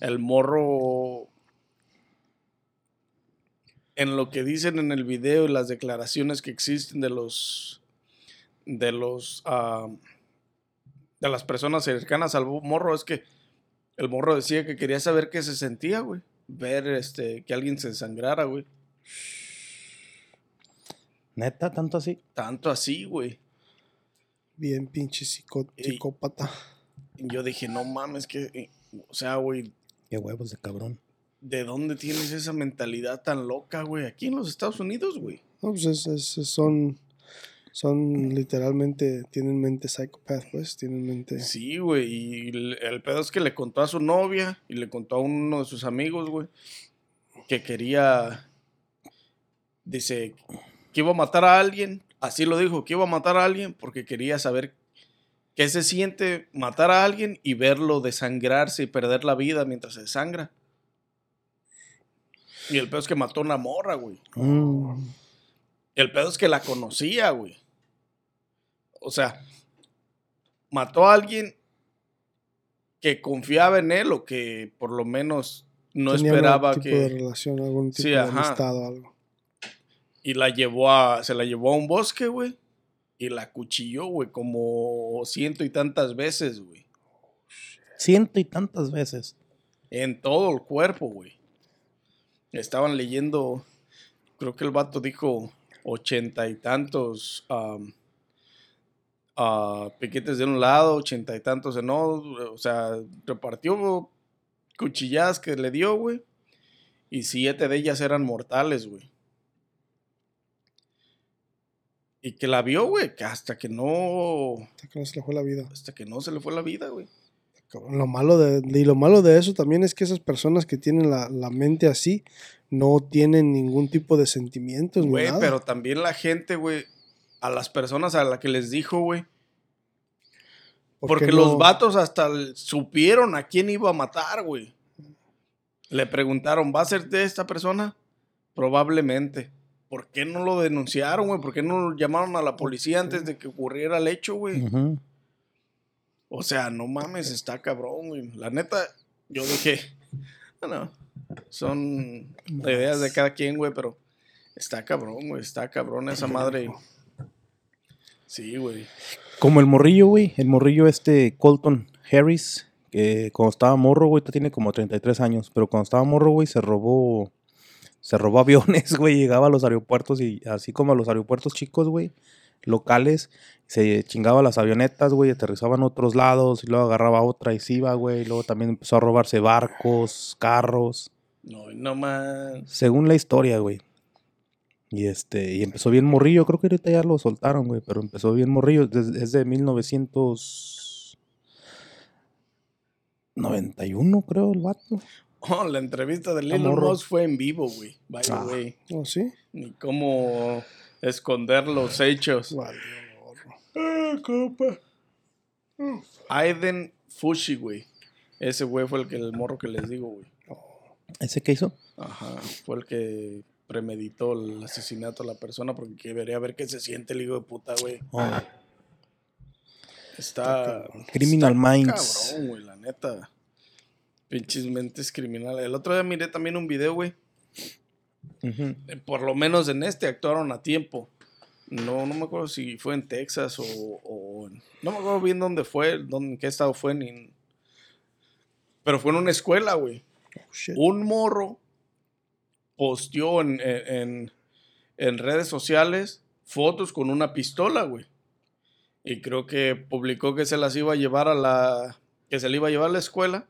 El morro. En lo que dicen en el video y las declaraciones que existen de los. De los. ah, de las personas cercanas al morro, es que el morro decía que quería saber qué se sentía, güey. Ver este, que alguien se desangrara, güey. Neta, tanto así. Tanto así, güey. Bien pinche psicópata. Yo dije, no mames, que. eh, O sea, güey, Qué huevos de cabrón. ¿de dónde tienes esa mentalidad tan loca, güey? Aquí en los Estados Unidos, güey. No, pues es- es- son, son literalmente, tienen mente psicópata, pues, tienen mente... Sí, güey. Y el, el pedo es que le contó a su novia y le contó a uno de sus amigos, güey, que quería. Dice que iba a matar a alguien. Así lo dijo, que iba a matar a alguien porque quería saber qué se siente matar a alguien y verlo desangrarse y perder la vida mientras se desangra. Y el pedo es que mató a una morra, güey. Mm. Y el pedo es que la conocía, güey. O sea, mató a alguien que confiaba en él o que por lo menos no Tenía esperaba algún tipo de relación, algún tipo Sí, de amistad o algo. Y la llevó a... Se la llevó a un bosque, güey. Y la cuchilló, güey, como ciento y tantas veces, güey. Ciento y tantas veces. En todo el cuerpo, güey. Estaban leyendo, creo que el vato dijo ochenta y tantos ah, piquetes de un lado, ochenta y tantos en otro. O sea, repartió cuchilladas que le dio, güey. Y siete de ellas eran mortales, güey. Y que la vio, güey, que hasta que no. Hasta que no se le fue la vida. Hasta que no se le fue la vida, güey. Lo malo de, y lo malo de eso también es que esas personas que tienen la, la mente así no tienen ningún tipo de sentimientos. Güey, pero también la gente, güey, a las personas a las que les dijo, güey. ¿Por Porque los vatos hasta supieron a quién iba a matar, güey. Le preguntaron, ¿va a ser de esta persona? Probablemente. ¿Por qué no lo denunciaron, güey? ¿Por qué no lo llamaron a la policía antes de que ocurriera el hecho, güey? O sea, no mames, está cabrón, güey. La neta, yo dije, bueno, son ideas de cada quien, güey, pero está cabrón, güey, está cabrón esa madre. Sí, güey. Como el morrillo, güey. El morrillo este Colton Harris, que cuando estaba morro, güey, tiene como 33 años, pero cuando estaba morro, güey, se robó se robó aviones, güey, llegaba a los aeropuertos y así como a los aeropuertos chicos, güey, locales, se chingaba las avionetas, güey, aterrizaba en otros lados y luego agarraba otra y se iba, güey, luego también empezó a robarse barcos, carros, No, no más. según la historia, güey. Y este, y empezó bien morrillo, creo que ahorita ya lo soltaron, güey, pero empezó bien morrillo, desde, es de 1991, creo, el vato. Oh, la entrevista de Lil morro. Ross fue en vivo, güey. By the Ah. way. ¿Oh, sí? Ni cómo esconder los hechos. Gorro. Ah, compa. Aiden Fushi, güey. Ese güey fue el que el morro que les digo, güey. ¿Ese qué hizo? Ajá, fue el que premeditó el asesinato a la persona porque quería ver qué se siente el hijo de puta, güey. Oh, Está. Criminal está Minds. Cabrón, güey, la neta. Pinches mentes criminales. El otro día miré también un video, güey. Eh, Por lo menos en este actuaron a tiempo. No, no me acuerdo si fue en Texas o, no me acuerdo bien dónde fue, dónde, en qué estado fue, ni, pero fue en una escuela, güey. Oh. Un morro posteó en, en- en- en redes sociales fotos con una pistola, güey. Y creo que publicó que se las iba a llevar a la. que se le iba a llevar a la escuela.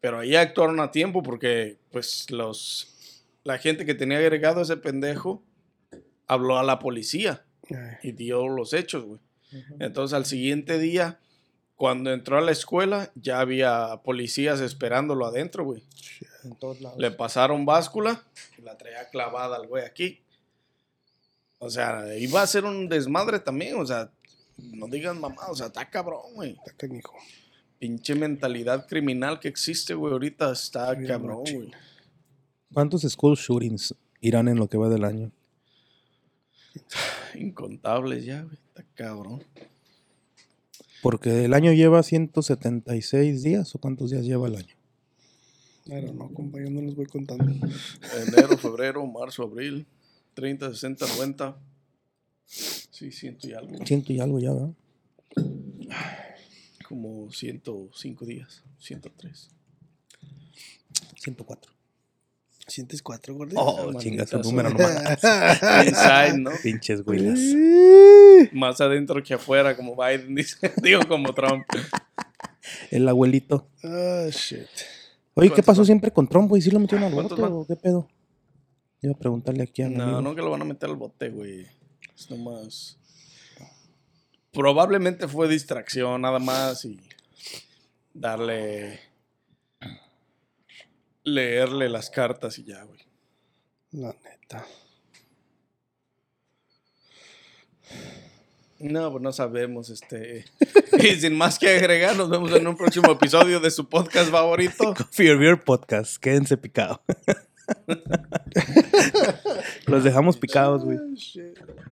Pero ahí actuaron a tiempo porque, pues, los. La gente que tenía agregado a ese pendejo habló a la policía y dio los hechos, güey. Entonces al siguiente día, cuando entró a la escuela, ya había policías esperándolo adentro, güey. shit, En todos lados. Le pasaron báscula y la traía clavada al güey aquí. O sea, iba a ser un desmadre también, o sea, no digan mamá, o sea, está cabrón, güey. Está canijo. Pinche mentalidad criminal que existe, güey, ahorita está Bien cabrón, güey. ¿Cuántos school shootings irán en lo que va del año? Incontables ya, güey, está cabrón. Porque el año lleva 176 días, ¿o cuántos días lleva el año? Don't know, compa, yo no les voy contando. Enero, febrero, marzo, abril, 30, 60, 90. Sí, ciento y algo. Ciento y algo ya, ¿verdad? Como 105 días, 103. 104. ¿Sientes cuatro, gordito? Oh, maldita chinga número nomás. Inside, ¿no? Pinches güeylas. Más adentro que afuera, como Biden dice. Digo, como Trump. El abuelito. Ah, shit. Oye, ¿qué ¿Cuántos pasó van? siempre con Trump, güey? ¿Sí lo metieron al ¿Cuántos bote van? o qué pedo? Iba a preguntarle aquí a No, amigo. no que lo van a meter al bote, güey. Es nomás. Probablemente fue distracción nada más y darle. Leerle las cartas y ya, güey. La neta. No, pues no sabemos, este. Y sin más que agregar, nos vemos en un próximo episodio de su podcast favorito. Or Beer Podcast. Quédense picados. Los dejamos picados, güey. Shit.